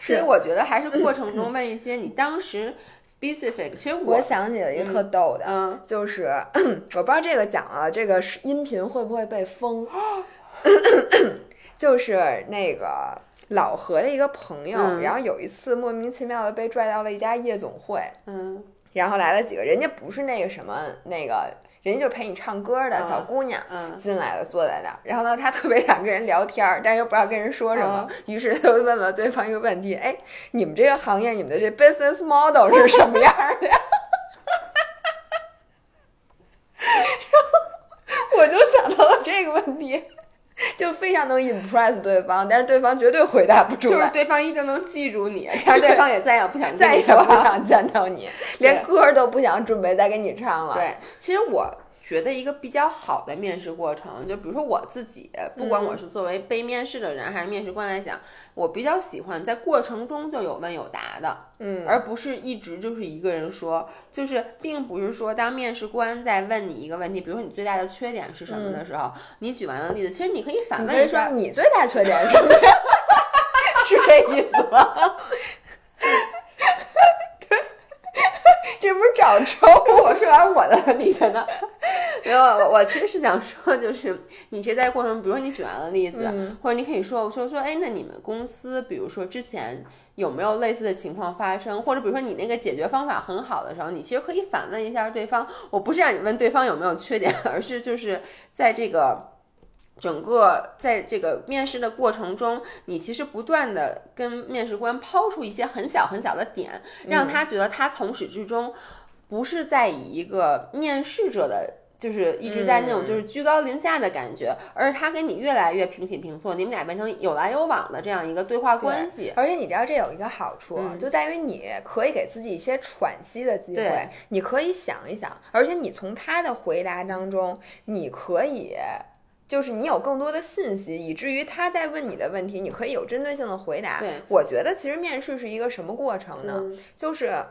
其实我觉得还是过程中问一些你当时。specific，其实我想起了一个特逗的，嗯，就是我不知道这个讲了，这个音频会不会被封？就是那个老何的一个朋友，然后有一次莫名其妙的被拽到了一家夜总会，嗯，然后来了几个人家不是那个什么那个。人家就陪你唱歌的小姑娘，进来了，坐在那儿。然后呢，她特别想跟人聊天，但是又不知道跟人说什么，于是就问了对方一个问题：“哎，你们这个行业，你们的这 business model 是什么样的？” 然后我就想到了这个问题，就非常能 impress 对方，但是对方绝对回答不出来，就是对方一定能记住你，但是对方也再也不想再也不想见到你，连歌都不想准备再给你唱了。对，其实我。觉得一个比较好的面试过程，就比如说我自己，不管我是作为被面试的人还是面试官来讲，我比较喜欢在过程中就有问有答的，嗯，而不是一直就是一个人说，就是并不是说当面试官在问你一个问题，比如说你最大的缺点是什么的时候，你举完了例子，其实你可以反问一下，你最大缺点是什么？是这意思吗？这不是找抽？我说完我的你的呢？没有，我我其实是想说，就是你其实在过程，比如说你举完了例子，或者你可以说，我说说，哎，那你们公司，比如说之前有没有类似的情况发生？或者比如说你那个解决方法很好的时候，你其实可以反问一下对方。我不是让你问对方有没有缺点，而是就是在这个。整个在这个面试的过程中，你其实不断的跟面试官抛出一些很小很小的点，让他觉得他从始至终不是在以一个面试者的，就是一直在那种就是居高临下的感觉，而是他跟你越来越平起平坐，你们俩变成有来有往的这样一个对话关系。而且你知道这有一个好处，就在于你可以给自己一些喘息的机会，你可以想一想，而且你从他的回答当中，你可以。就是你有更多的信息，以至于他在问你的问题，你可以有针对性的回答。对，我觉得其实面试是一个什么过程呢？就是。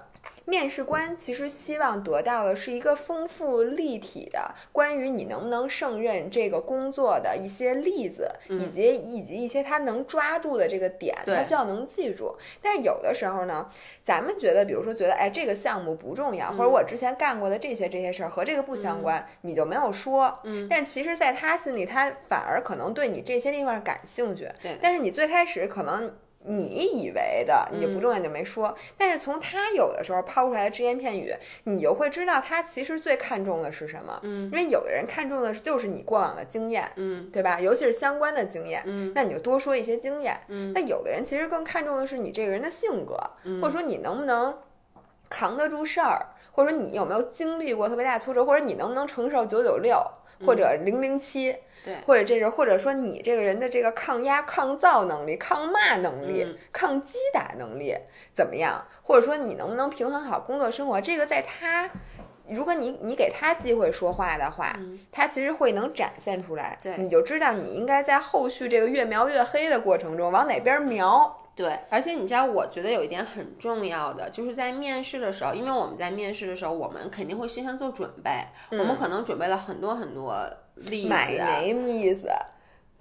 面试官其实希望得到的是一个丰富立体的关于你能不能胜任这个工作的一些例子，以及以及一些他能抓住的这个点，他需要能记住。但是有的时候呢，咱们觉得，比如说觉得，哎，这个项目不重要，或者我之前干过的这些这些事儿和这个不相关，你就没有说。嗯。但其实，在他心里，他反而可能对你这些地方感兴趣。对。但是你最开始可能。你以为的你就不重要就没说，但是从他有的时候抛出来的只言片语，你就会知道他其实最看重的是什么。嗯，因为有的人看重的就是你过往的经验，嗯，对吧？尤其是相关的经验，嗯，那你就多说一些经验。嗯，那有的人其实更看重的是你这个人的性格，或者说你能不能扛得住事儿，或者说你有没有经历过特别大挫折，或者你能不能承受九九六或者零零七。对，或者这是，或者说你这个人的这个抗压、抗造能力、抗骂能力、抗击打能力怎么样？或者说你能不能平衡好工作生活？这个在他，如果你你给他机会说话的话，他其实会能展现出来。对，你就知道你应该在后续这个越描越黑的过程中往哪边瞄。对，而且你知道，我觉得有一点很重要的，就是在面试的时候，因为我们在面试的时候，我们肯定会事先做准备，我们可能准备了很多很多例子。My name is，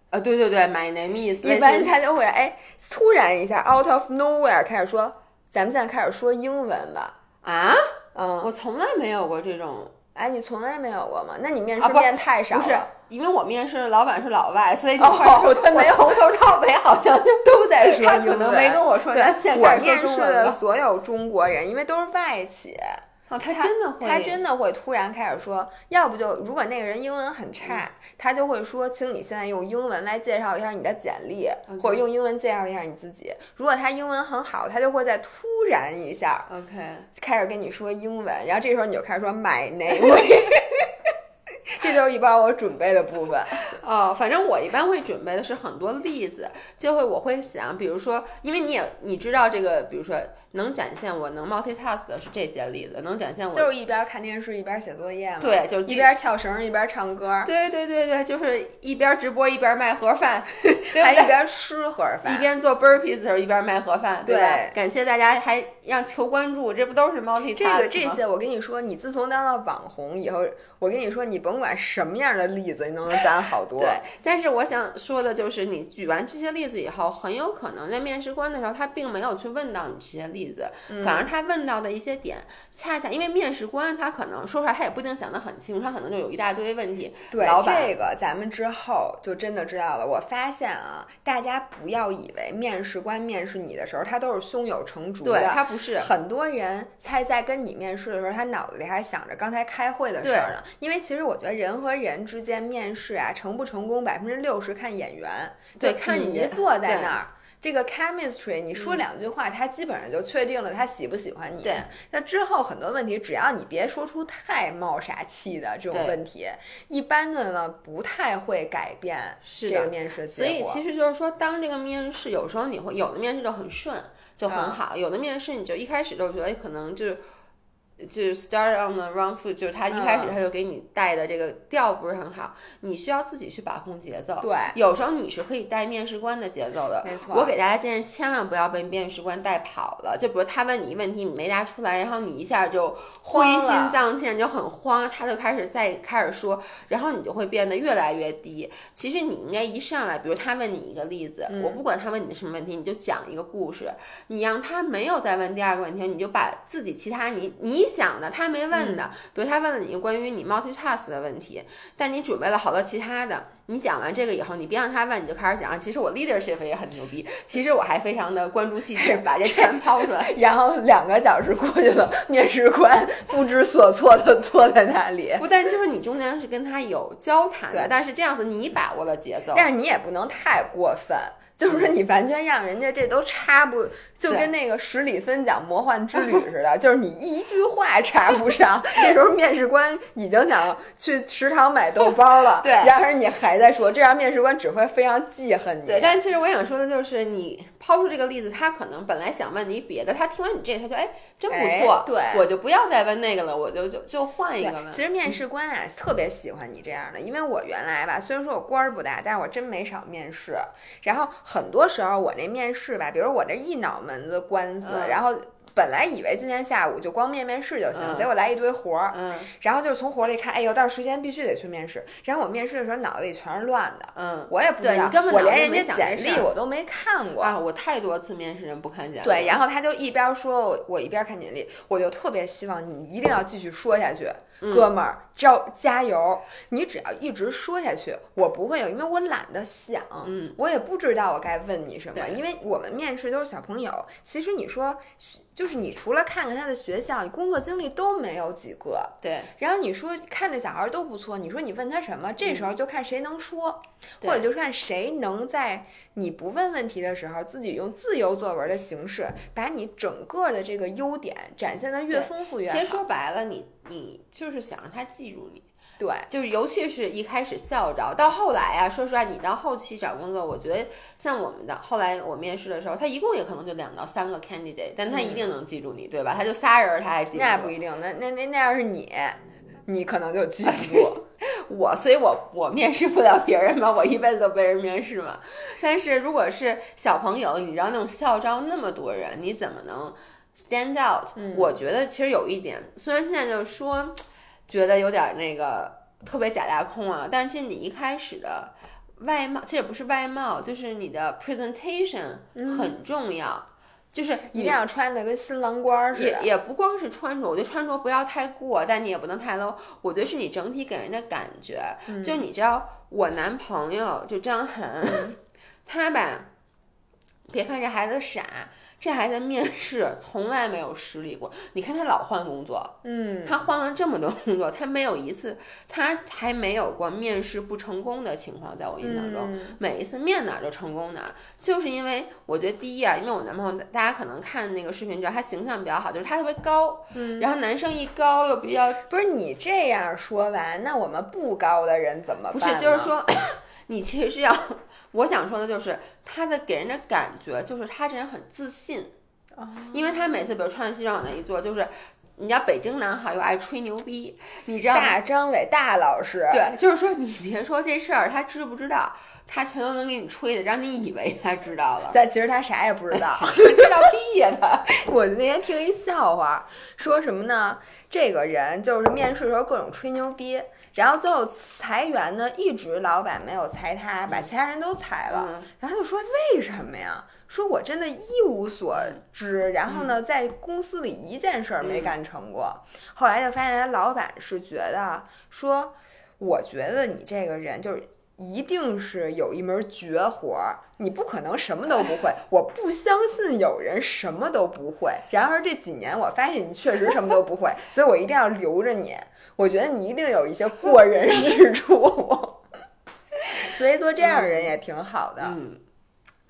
呃，对对对，My name is，一般他就会哎，突然一下 out of nowhere 开始说，咱们现在开始说英文吧。啊，嗯，我从来没有过这种。哎，你从来没有过吗？那你面试面太少不了。是，因为我面试的老板是老外，所以你哦会他没有从头到尾好像就都在说他英文，可能没跟我说我面试的所有中国人，因为都是外企，哦，他真的会，他真的会突然开始说，要不就如果那个人英文很差，嗯他就会说，请你现在用英文来介绍一下你的简历或者用英文介绍一下你自己。如果他英文很好，他就会再突然一下 OK。开始跟你说英文，然后这时候你就开始说 my name。这就是一般我准备的部分。哦，反正我一般会准备的是很多例子，就会我会想，比如说，因为你也你知道这个，比如说能展现我能 multitask 的是这些例子，能展现我就是一边看电视一边写作业嘛。对，就是一边跳绳一边唱歌，对对对对，就是一边直播一边卖盒饭，对？还一边吃盒饭，一边做 burpees 的时候一边卖盒饭，对吧？对感谢大家还让求关注，这不都是 multitask 这？个这些，我跟你说，你自从当了网红以后，我跟你说，你甭管什么样的例子，你都能攒好多。对，但是我想说的就是，你举完这些例子以后，很有可能在面试官的时候，他并没有去问到你这些例子，嗯反而他问到的一些点，恰恰因为面试官他可能说出来，他也不一定想得很清楚，他可能就有一大堆问题。对老这个咱们之后就真的知道了。我发现啊，大家不要以为面试官面试你的时候，他都是胸有成竹的。对他不是，很多人他在跟你面试的时候，他脑子里还想着刚才开会的事儿呢。因为其实我觉得人和人之间面试啊，成不成功百分之六十看眼缘，对看你你一坐在那儿。这个 chemistry，你说两句话，他基本上就确定了他喜不喜欢你。对，那之后很多问题，只要你别说出太冒傻气的这种问题，一般的呢不太会改变这个面试结所以其实就是说，当这个面试有时候你会有的面试就很顺，就很嗯好；有的面试你就一开始就觉得可能就就是 start on the wrong foot，就是他一开始嗯他就给你带的这个调不是很好，你需要自己去把控节奏。对有时候你是可以带面试官的节奏的。没错我给大家建议，千万不要被面试官带跑了。就比如他问你一问题，你没答出来，然后你一下就灰心丧气，你就很慌，他就开始再开始说，然后你就会变得越来越低。其实你应该一上来，比如他问你一个例子，嗯我不管他问你的什么问题，你就讲一个故事，你让他没有再问第二个问题，你就把自己其他你你想的他没问的，嗯比如他问了你一个关于你 multitask 的问题，但你准备了好多其他的，你讲完这个以后，你别让他问，你就开始讲，其实我 leadership 也很牛逼，其实我还非常的关注细节，把这全抛出来。然后两个小时过去了，面试官不知所措的坐在那里。不但就是你中间是跟他有交谈的对，但是这样子你把握了节奏，但是你也不能太过分，就是说你完全让人家这都插不，就跟那个十里芬讲魔幻之旅似的，就是你一句话插不上，这时候面试官已经想去食堂买豆包了，对然而你还在说，这样面试官只会非常记恨你。对，但其实我想说的就是，你抛出这个例子，他可能本来想问你别的，他听完你这，他就哎真不哎错，对我就不要再问那个了，我就就就换一个问。其实面试官啊特别喜欢你这样的，因为我原来吧，虽然说我官儿不大，但是我真没少面试。然后很多时候我那面试吧，比如我这一脑门子官司，嗯。然后本来以为今天下午就光面面试就行，嗯。结果来一堆活儿，嗯。然后就是从活儿里看，哎呦，到时间必须得去面试。然后我面试的时候脑子里全是乱的，嗯。我也不知道，根本我连人家简历我都没看过。啊，我太多次面试人不看简历，对，然后他就一边说，我我一边看简历，我就特别希望你一定要继续说下去，哥们儿，招加油！你只要一直说下去，我不会有，因为我懒得想，嗯，我也不知道我该问你什么，因为我们面试都是小朋友，其实你说，就是你除了看看他的学校，你工作经历都没有几个，对。然后你说看着小孩都不错，你说你问他什么，这时候就看谁能说，对。或者就是看谁能在你不问问题的时候，自己用自由作文的形式，把你整个的这个优点展现的越丰富越好。其实说白了，你你就是想让他记住你，对，就是尤其是一开始校招，到后来啊，说实话，你到后期找工作，我觉得像我们的后来我面试的时候，他一共也可能就两到三个 candidate，但他一定能记住你，对吧？他就仨人，他还记。那不一定，那那那那要是你，你可能就记不住。我，所以我我面试不了别人嘛，我一辈子都被人面试嘛。但是如果是小朋友，你知道那种校招那么多人，你怎么能 stand out？、嗯我觉得其实有一点，虽然现在就是说觉得有点那个特别假大空啊，但是其实你一开始的外貌，其实也不是外貌，就是你的 presentation 很重要，就是一定要穿的跟新郎官儿似也的。也不光是穿着，我觉得穿着不要太过，但你也不能太 low。我觉得是你整体给人的感觉，嗯就你知道，我男朋友就张涵，他吧，别看这孩子傻，这孩子面试从来没有失利过。你看他老换工作，嗯，他换了这么多工作，他没有一次，他还没有过面试不成功的情况，在我印象中。嗯每一次面哪儿就成功哪儿，就是因为我觉得第一啊，因为我男朋友大家可能看那个视频知道他形象比较好，就是他特别高，嗯然后男生一高又比较不是你这样说完，那我们不高的人怎么不办不？是，就是说你其实是要，我想说的就是他的给人的感觉就是他这人很自信，哦，因为他每次比如穿西装往那一坐，就是你知道北京男孩又爱吹牛逼，你知道？大张伟大老师，对，就是说你别说这事儿，他知不知道，他全都能给你吹的，让你以为他知道了，但其实他啥也不知道。知知道屁呀他。我那天听一笑话，说什么呢？这个人就是面试的时候各种吹牛逼，然后最后裁员呢，一直老板没有裁他，把其他人都裁了。嗯然后他就说为什么呀？说我真的一无所知，然后呢，在公司里一件事儿没干成过。后来就发现他老板是觉得说，我觉得你这个人就是。一定是有一门绝活儿，你不可能什么都不会。我不相信有人什么都不会。然而这几年我发现你确实什么都不会，所以我一定要留着你。我觉得你一定有一些过人之处。所以做这样的人也挺好的。嗯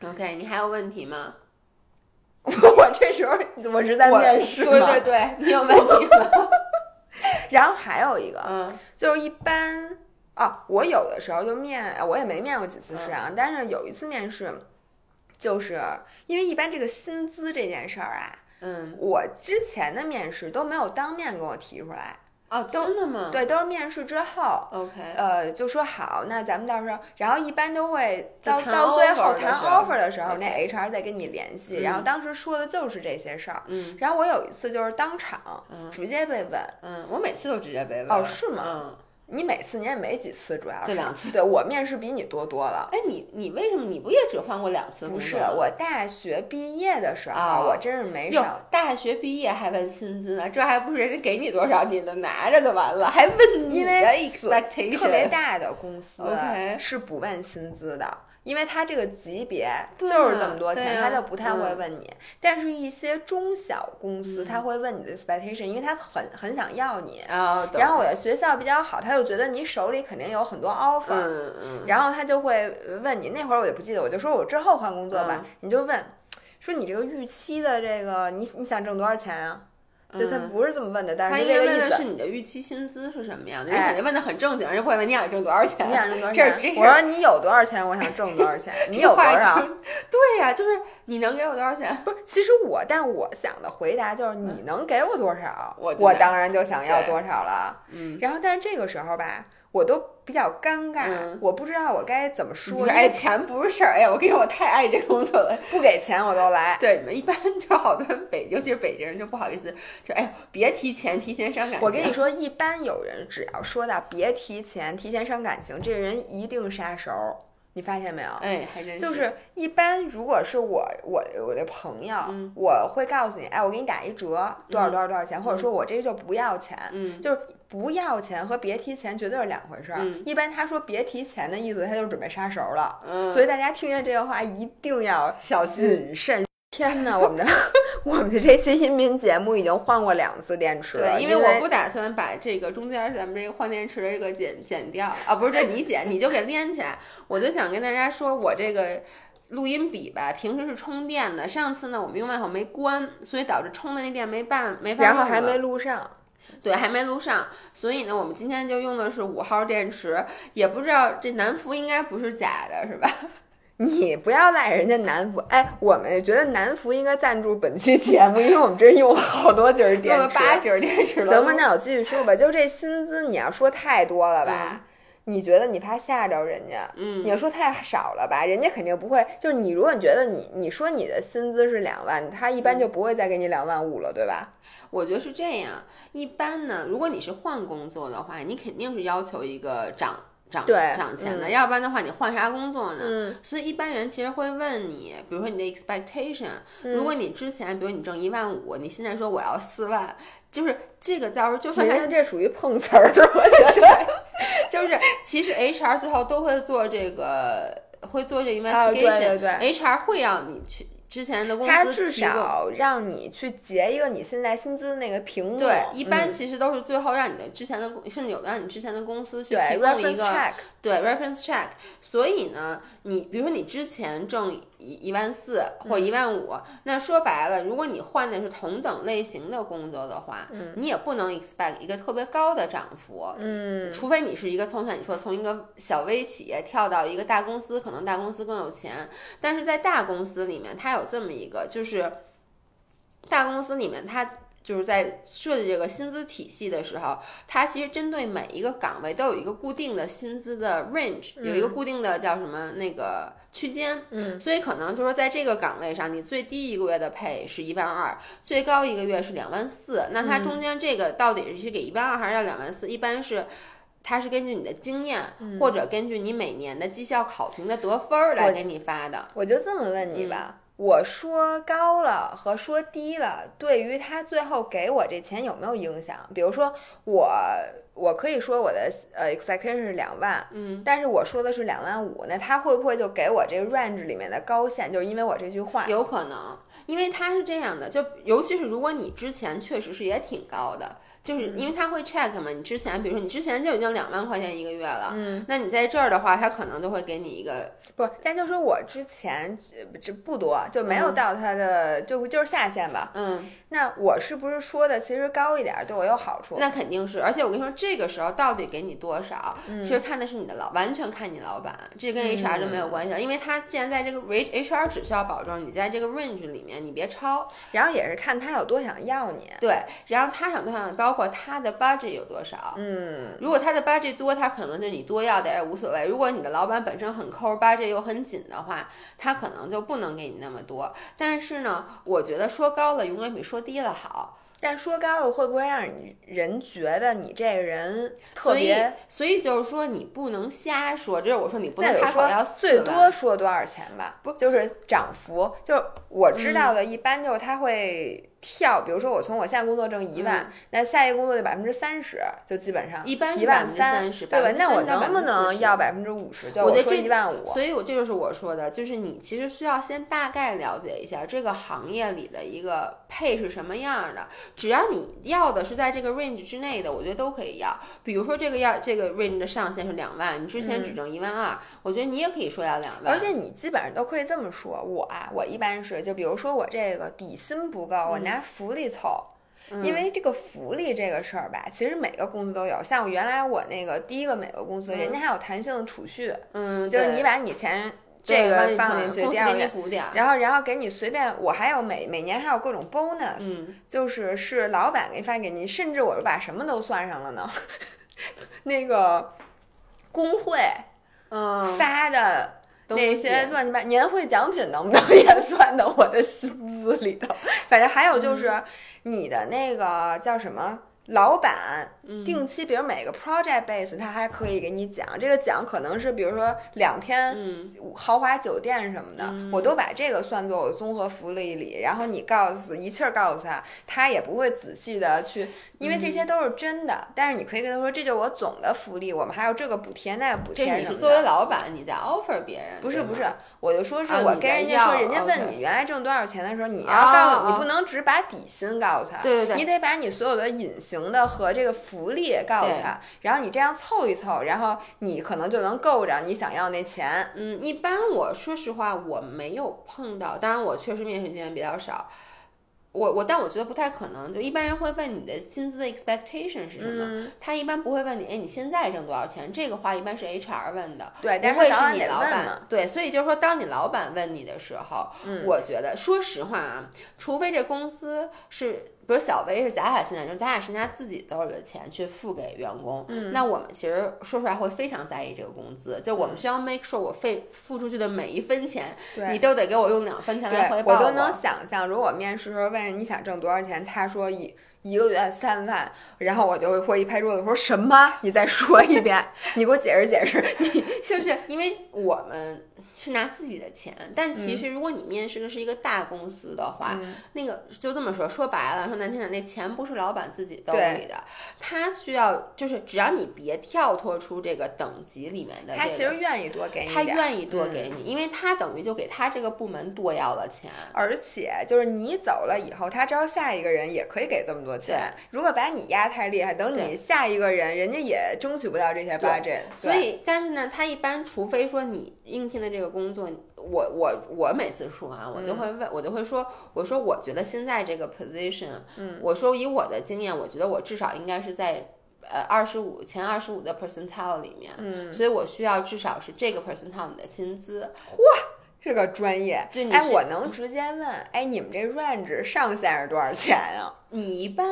，OK，你还有问题吗？我这时候我是在面试对吗对对，你有问题吗？然后还有一个，嗯就是一般啊，我有的时候就面，我也没面过几次试啊，但是有一次面试，就是因为一般这个薪资这件事儿啊，嗯，我之前的面试都没有当面跟我提出来，哦，真的吗？对，都是面试之后。，OK，呃，就说好，那咱们到时候，然后一般都会到到最后谈 offer 的时候，那 HR 再跟你联系。然后嗯当时说的就是这些事儿。嗯然后我有一次就是当场嗯直接被问，嗯，我每次都直接被问。哦是吗嗯，你每次你也没几次，主要就是两次。对我面试比你多多了。哎，你你为什么你不也只换过两次不是？我大学毕业的时候，哦我真是没哟上。，大学毕业还问薪资呢，这还不是人家给你多少，你都拿着就完了，还问你因的 expectation，特别大的公司是不问薪资的，因为他这个级别就是啊这么多钱，他就不太会嗯问你。但是，一些中小公司嗯他会问你的 expectation，因为他很很想要你。哦，然后我的学校比较好，他就觉得你手里肯定有很多 offer，、然后他就会问你。那会儿我也不记得，我就说我之后换工作吧，嗯你就问说你这个预期的这个你你想挣多少钱啊？就他嗯不是这么问的，但他是就这个意思应该问的是。你的预期薪资是什么样的，人哎肯定问的很正经，人家不会问你想挣多少钱。你想挣多少钱？这是我说你有多少钱？我想挣多少钱？你有多少？对呀、就是你能给我多少钱？不是，其实我，但是我想的回答就是你能给我多少，我我当然就想要多少了。嗯，然后，但是这个时候吧，我都比较尴尬，嗯我不知道我该怎么说。说哎，钱不是事儿，哎呀，我跟你说，我太爱这工作了。不给钱我都来。对，你们一般就好多人北，尤其是北京人就不好意思，就哎呦，别提钱，提钱伤感情。我跟你说，一般有人只要说到别提钱、提钱伤感情，这人一定杀手。你发现没有？哎，还真是就是一般，如果是我我我的朋友，嗯我会告诉你，哎，我给你打一折，多少多少多少钱，或者说我这个就不要钱，嗯，就是不要钱和别提钱绝对是两回事儿。嗯一般他说别提钱的意思，他就准备杀熟了。嗯，所以大家听见这个话一定要小心。谨慎。天哪，我们的 我们的这期音频节目已经换过两次电池了，对，因因为我不打算把这个中间咱们这个换电池的这个剪剪掉啊，不是这你剪，你就给连起来。我就想跟大家说，我这个录音笔吧，平时是充电的，上次呢我们用完后没关，所以导致充的那电没办没法然后还没录上。对，还没录上，所以呢，我们今天就用的是五号电池，也不知道这南孚应该不是假的，是吧？你不要赖人家南孚，哎，我们觉得南孚应该赞助本期节目，因为我们这用了好多节儿电池。了八节儿电池了。行吧，那我继续说吧。就这薪资，你要说太多了吧？你觉得你怕吓着人家，嗯你要说太少了吧，人家肯定不会。就是你如果你觉得你你说你的薪资是两万，他一般就不会再给你两万五了，对吧？我觉得是这样。一般呢，如果你是换工作的话，你肯定是要求一个涨涨对涨钱的，嗯要不然的话，你换啥工作呢？嗯所以一般人其实会问你，比如说你的 expectation，、如嗯果你之前，比如你挣一万五，你现在说我要四万，就是这个到时候就算他这属于碰瓷儿，我觉得。就是其实 HR 最后都会做这个，会做这 investigation，、对对对 HR 会让你去之前的公他至司提供。少让你去截一个你现在薪资的那个屏幕。对，一般嗯其实都是最后让你的之前的公，甚至有的让你之前的公司去提供一个对 reference check。所以呢，你比如说你之前挣一一万四或一万五、那说白了，如果你换的是同等类型的工作的话，你也不能 expect 一个特别高的涨幅。嗯，除非你是一个从像你说从一个小微企业跳到一个大公司，可能大公司更有钱，但是在大公司里面，它有这么一个，就是大公司里面它。就是在设计这个薪资体系的时候，它其实针对每一个岗位都有一个固定的薪资的 range，、有一个固定的叫什么那个区间，嗯，所以可能就是说在这个岗位上，你最低一个月的配是一万二，最高一个月是两万四，那它中间这个到底是给一万二还是要两万四？一般是。它是根据你的经验，或者根据你每年的绩效考评的得分儿来给你发的。我就这么问你吧。我说高了和说低了，对于他最后给我这钱有没有影响？比如说我，我可以说我的呃 expectation 是两万，嗯，但是我说的是两万五，那他会不会就给我这个 range 里面的高线？就是因为我这句话，有可能，因为他是这样的，就尤其是如果你之前确实是也挺高的，就是因为他会 check 嘛，你之前比如说你之前就已经两万块钱一个月了，嗯，那你在这儿的话，他可能就会给你一个不，但就说我之前这这不多，就没有到他的、就就是下限吧。嗯，那我是不是说的其实高一点儿对我有好处？那肯定是，而且我跟你说，这个时候到底给你多少，嗯其实看的是你的老，完全看你老板，这跟 HR 就没有关系了，因为他既然在这个 HR 只需要保证你在这个 range 里面你别超，然后也是看他有多想要你。对，然后他想多想，包括他的 budget 有多少，嗯，如果他的 budget 多，他可能就你多要点儿也无所谓。如果你的老板本身很抠，budget 又很紧的话，他可能就不能给你那么多。但是呢，我觉得说高了永远比说低了好。但说高了会不会让人觉得你这个人特别？，所以就是说你不能瞎说，就是我说你不能开口要最多说多少钱吧？不就是涨幅，就是我知道嗯的，一般就是他会跳，比如说我从我现在工作挣一万，那下一个工作就百分之三十，就基本上嗯一般是一万三，30%对吧？那我能不能40%要百分之五十？就我觉得这一万五，所以我这就是我说的，就是你其实需要先大概了解一下这个行业里的一个配是什么样的。只要你要的是在这个 range 之内的，我觉得都可以要。比如说这个要这个 range 的上限是两万，你之前只挣一万二、我觉得你也可以说要两万。嗯而且你基本上都可以这么说，我啊，我一般是就比如说我这个底薪不够，我拿福利凑。因为这个福利这个事儿吧，其实每个公司都有。像我原来我那个第一个美国公司，人家还有弹性储蓄，嗯，就是你把你钱这个放进去，第二年，补点儿。然后然后给你随便，我还有每每年还有各种 bonus，、嗯，就是是老板给你发给你，甚至我是把什么都算上了呢，那个工会嗯，发的。都那些乱七八年会奖品能不能 也算到我的薪资里头？反正还有就是你的那个叫什么老板定期，比如每个 project base，他还可以给你讲。这个奖可能是比如说两天嗯豪华酒店什么的，我都把这个算作我综合福利里。然后你告诉一气儿告诉他，他也不会仔细的去，因为这些都是真的。但是你可以跟他说，这就是我总的福利，我们还有这个补贴那个补贴你是作为老板，你在 offer 别人，不是不是，我就说是我跟人家说，人家问你原来挣多少钱的时候，你要哦告诉哦你不能只把底薪告诉他，对对对你得把你所有的隐形的和这个福利告诉他，然后你这样凑一凑，然后你可能就能够着你想要那钱。嗯，一般我说实话我没有碰到，当然我确实面试经验比较少。我我，但我觉得不太可能。就一般人会问你的薪资的 expectation 是什么，嗯，他一般不会问你，哎，你现在挣多少钱？这个话一般是 HR 问的，对，不但是会是你老板。。对，所以就是说，当你老板问你的时候，嗯我觉得说实话啊，除非这公司是比如小薇是咱俩现在中，咱俩是拿自己兜里的钱去付给员工，嗯那我们其实说出来会非常在意这个工资，就我们需要 make sure 我费付出去的每一分钱，你都得给我用两分钱来回，报我都能想象，如果面试时候问你想挣多少钱，他说一一个月三万，然后我就会一拍桌子说什么？你再说一遍，你给我解释解释。你 就是因为我们是拿自己的钱，但嗯其实如果你面试的是一个大公司的话，那个就这么说，说白了，说难听点，那钱不是老板自己兜里的，他需要就是只要你别跳脱出这个等级里面的、这个，他其实愿意多给你，他愿意多嗯给你，因为他等于就给他这个部门多要了钱。而且就是你走了以后，他招下一个人也可以给这么多钱。如果把你压太厉害，等你下一个人，人家也争取不到这些 budget。所以，但是呢，他一般除非说你应聘的这个工作，我我我每次说啊，我都会问，我都会说，我说我觉得现在这个 position，嗯，我说以我的经验，我觉得我至少应该是在呃二十五前二十五的 percentile 里面，嗯，所以我需要至少是这个 percentile 你的薪资。这个专业，哎，我能直接问，哎，你们这 range 上限是多少钱啊？你一般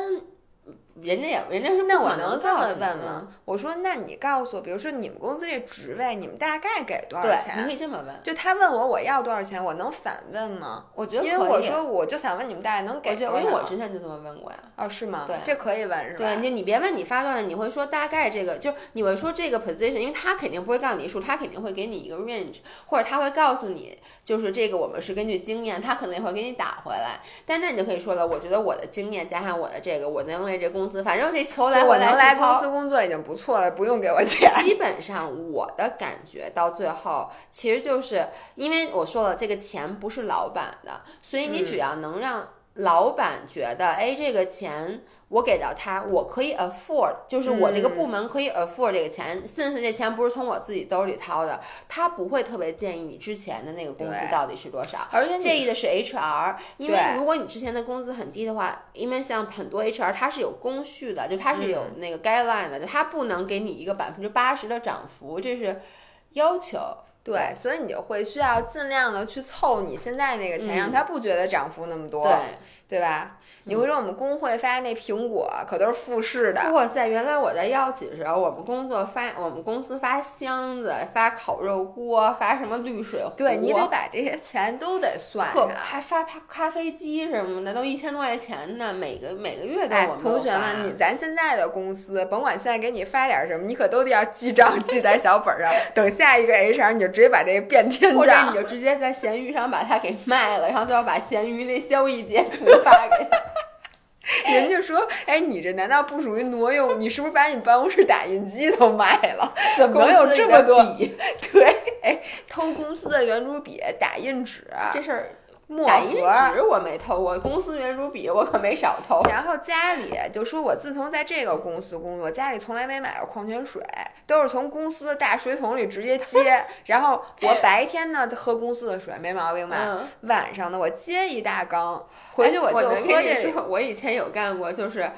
人家也人家是那我能能这么问吗？我说，那你告诉我，比如说你们公司这职位，你们大概给多少钱，你可？以这么问。就他问我我要多少钱，我能反问吗？我觉得因为我说我就想问你们大概能给多少？因为我之前就这么问过呀。哦，是吗？对这可以问是吧？对，你你别问你发段，你会说大概这个，就你会说这个 position，因为他肯定不会告诉你数，他肯定会给你一个 range，或者他会告诉你，就是这个我们是根据经验，他可能也会给你打回来。但那你就可以说了，我觉得我的经验加上我的这个，我能为这公司，反正这球来我能来公司工作已经不错了，不用给我钱。基本上我的感觉到最后，其实就是因为我说了，这个钱不是老板的，所以你嗯只要能让老板觉得，哎，这个钱我给到他，我可以 afford，就是我这个嗯部门可以 afford 这个钱，Since 这钱不是从我自己兜里掏的，他不会特别建议你之前的那个工资到底是多少。而且建议的是 HR，因为如果你之前的工资很低的话，因为像很多 HR 它是有工序的，就它是有嗯那个 guideline 的，就它不能给你一个百分之八十的涨幅，这是要求。对，所以你就会需要尽量的去凑你现在那个钱，嗯。让他不觉得涨幅那么多，对，对吧？你会说我们工会发那苹果可都是复式的，哇塞！原来我在药企的时候，我们工作发我们公司发箱子，发烤肉锅，发什么滤水壶，对你得把这些钱都得算可上。还发咖咖啡机什么的，都一千多块钱呢，每个每个月都哎我，们都同学们，你咱现在的公司，甭管现在给你发点什么，你可都得要记账，记在小本上。等下一个 HR，你就直接把这个变天或者你。就直接在闲鱼上把它给卖了，然后最后把闲鱼那交易截图发给他。人家说，哎，你这难道不属于挪用？你是不是把你办公室打印机都卖了？怎么能有这么多？笔？对，哎，偷公司的圆珠笔、打印纸、这事儿墨盒。纸我没偷过，公司圆珠笔我可没少偷。然后家里就说，我自从在这个公司工作，家里从来没买过矿泉水，都是从公司的大水桶里直接接。然后我白天呢就喝公司的水，没毛病吧？嗯，晚上呢我接一大缸，回去就喝哎我能跟你这个。说，我以前有干过，就是。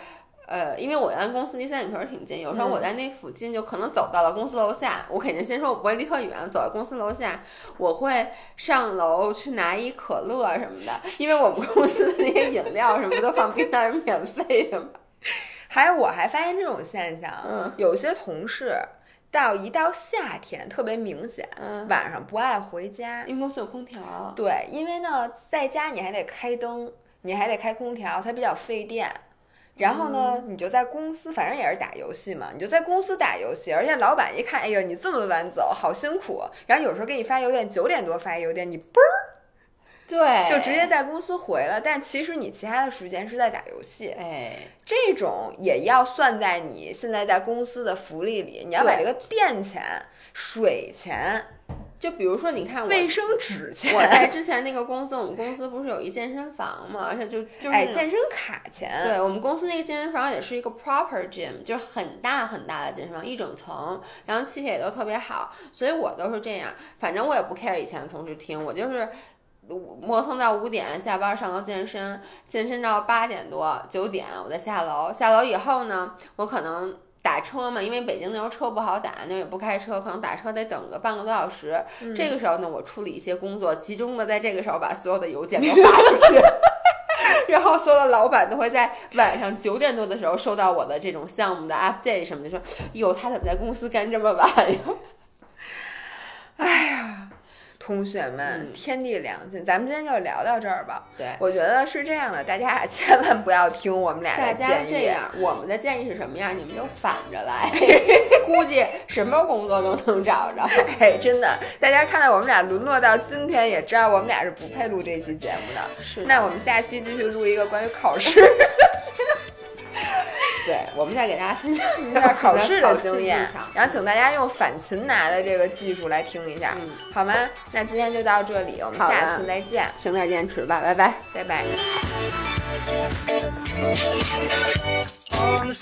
呃，因为我咱公司离三里屯挺近，有时候我在那附近就可能走到了公司楼下，我肯定先说我不会离特远，走到公司楼下，我会上楼去拿一可乐什么的，因为我们公司的那些饮料什么都放冰箱是免费的嘛。还有我还发现这种现象，嗯有些同事到一到夏天特别明显，嗯，晚上不爱回家。因为公司有空调。对，因为呢，在家你还得开灯，你还得开空调，它比较费电。然后呢，你就在公司，反正也是打游戏嘛，你就在公司打游戏，而且老板一看，哎呦，你这么晚走，好辛苦。然后有时候给你发邮件，九点多发邮件，你嘣儿对，就直接在公司回了，但其实你其他的时间是在打游戏。哎，这种也要算在你现在在公司的福利里，你要把这个电钱、水钱、就比如说，你看我卫生纸钱，我在之前那个公司，我们公司不是有一健身房嘛，而且就就是健身卡钱，对我们公司那个健身房也是一个 proper gym，就是很大很大的健身房，一整层，然后器械也都特别好，所以我都是这样。反正我也不 care 以前的同事听，我就是磨蹭到五点下班上楼健身，健身到八点多九点我再下楼，下楼以后呢，我可能。打车嘛，因为北京那时候车不好打，那也不开车，可能打车得等个半个多小时。嗯这个时候呢，我处理一些工作，集中的在这个时候把所有的邮件都发出去。然后所有的老板都会在晚上九点多的时候收到我的这种项目的 update 什么的，说哟，他怎么在公司干这么晚呀？哎呀，同学们，嗯天地良心，咱们今天就聊到这儿吧。对。我觉得是这样的，大家 千万不要听我们俩大家的建议。这样，我们的建议是什么样？你们就反着来，估计什么工作都能找着。哎，真的，大家看到我们俩沦落到今天，也知道我们俩是不配录这期节目的。是的那我们下期继续录一个关于考试对，我们再给大家分享一一下 考试的经验，然后请大家用反擒拿的这个技术来听一下，嗯好吗？那今天就到这里，我们下次再见，省点坚持吧，拜拜。拜拜。on the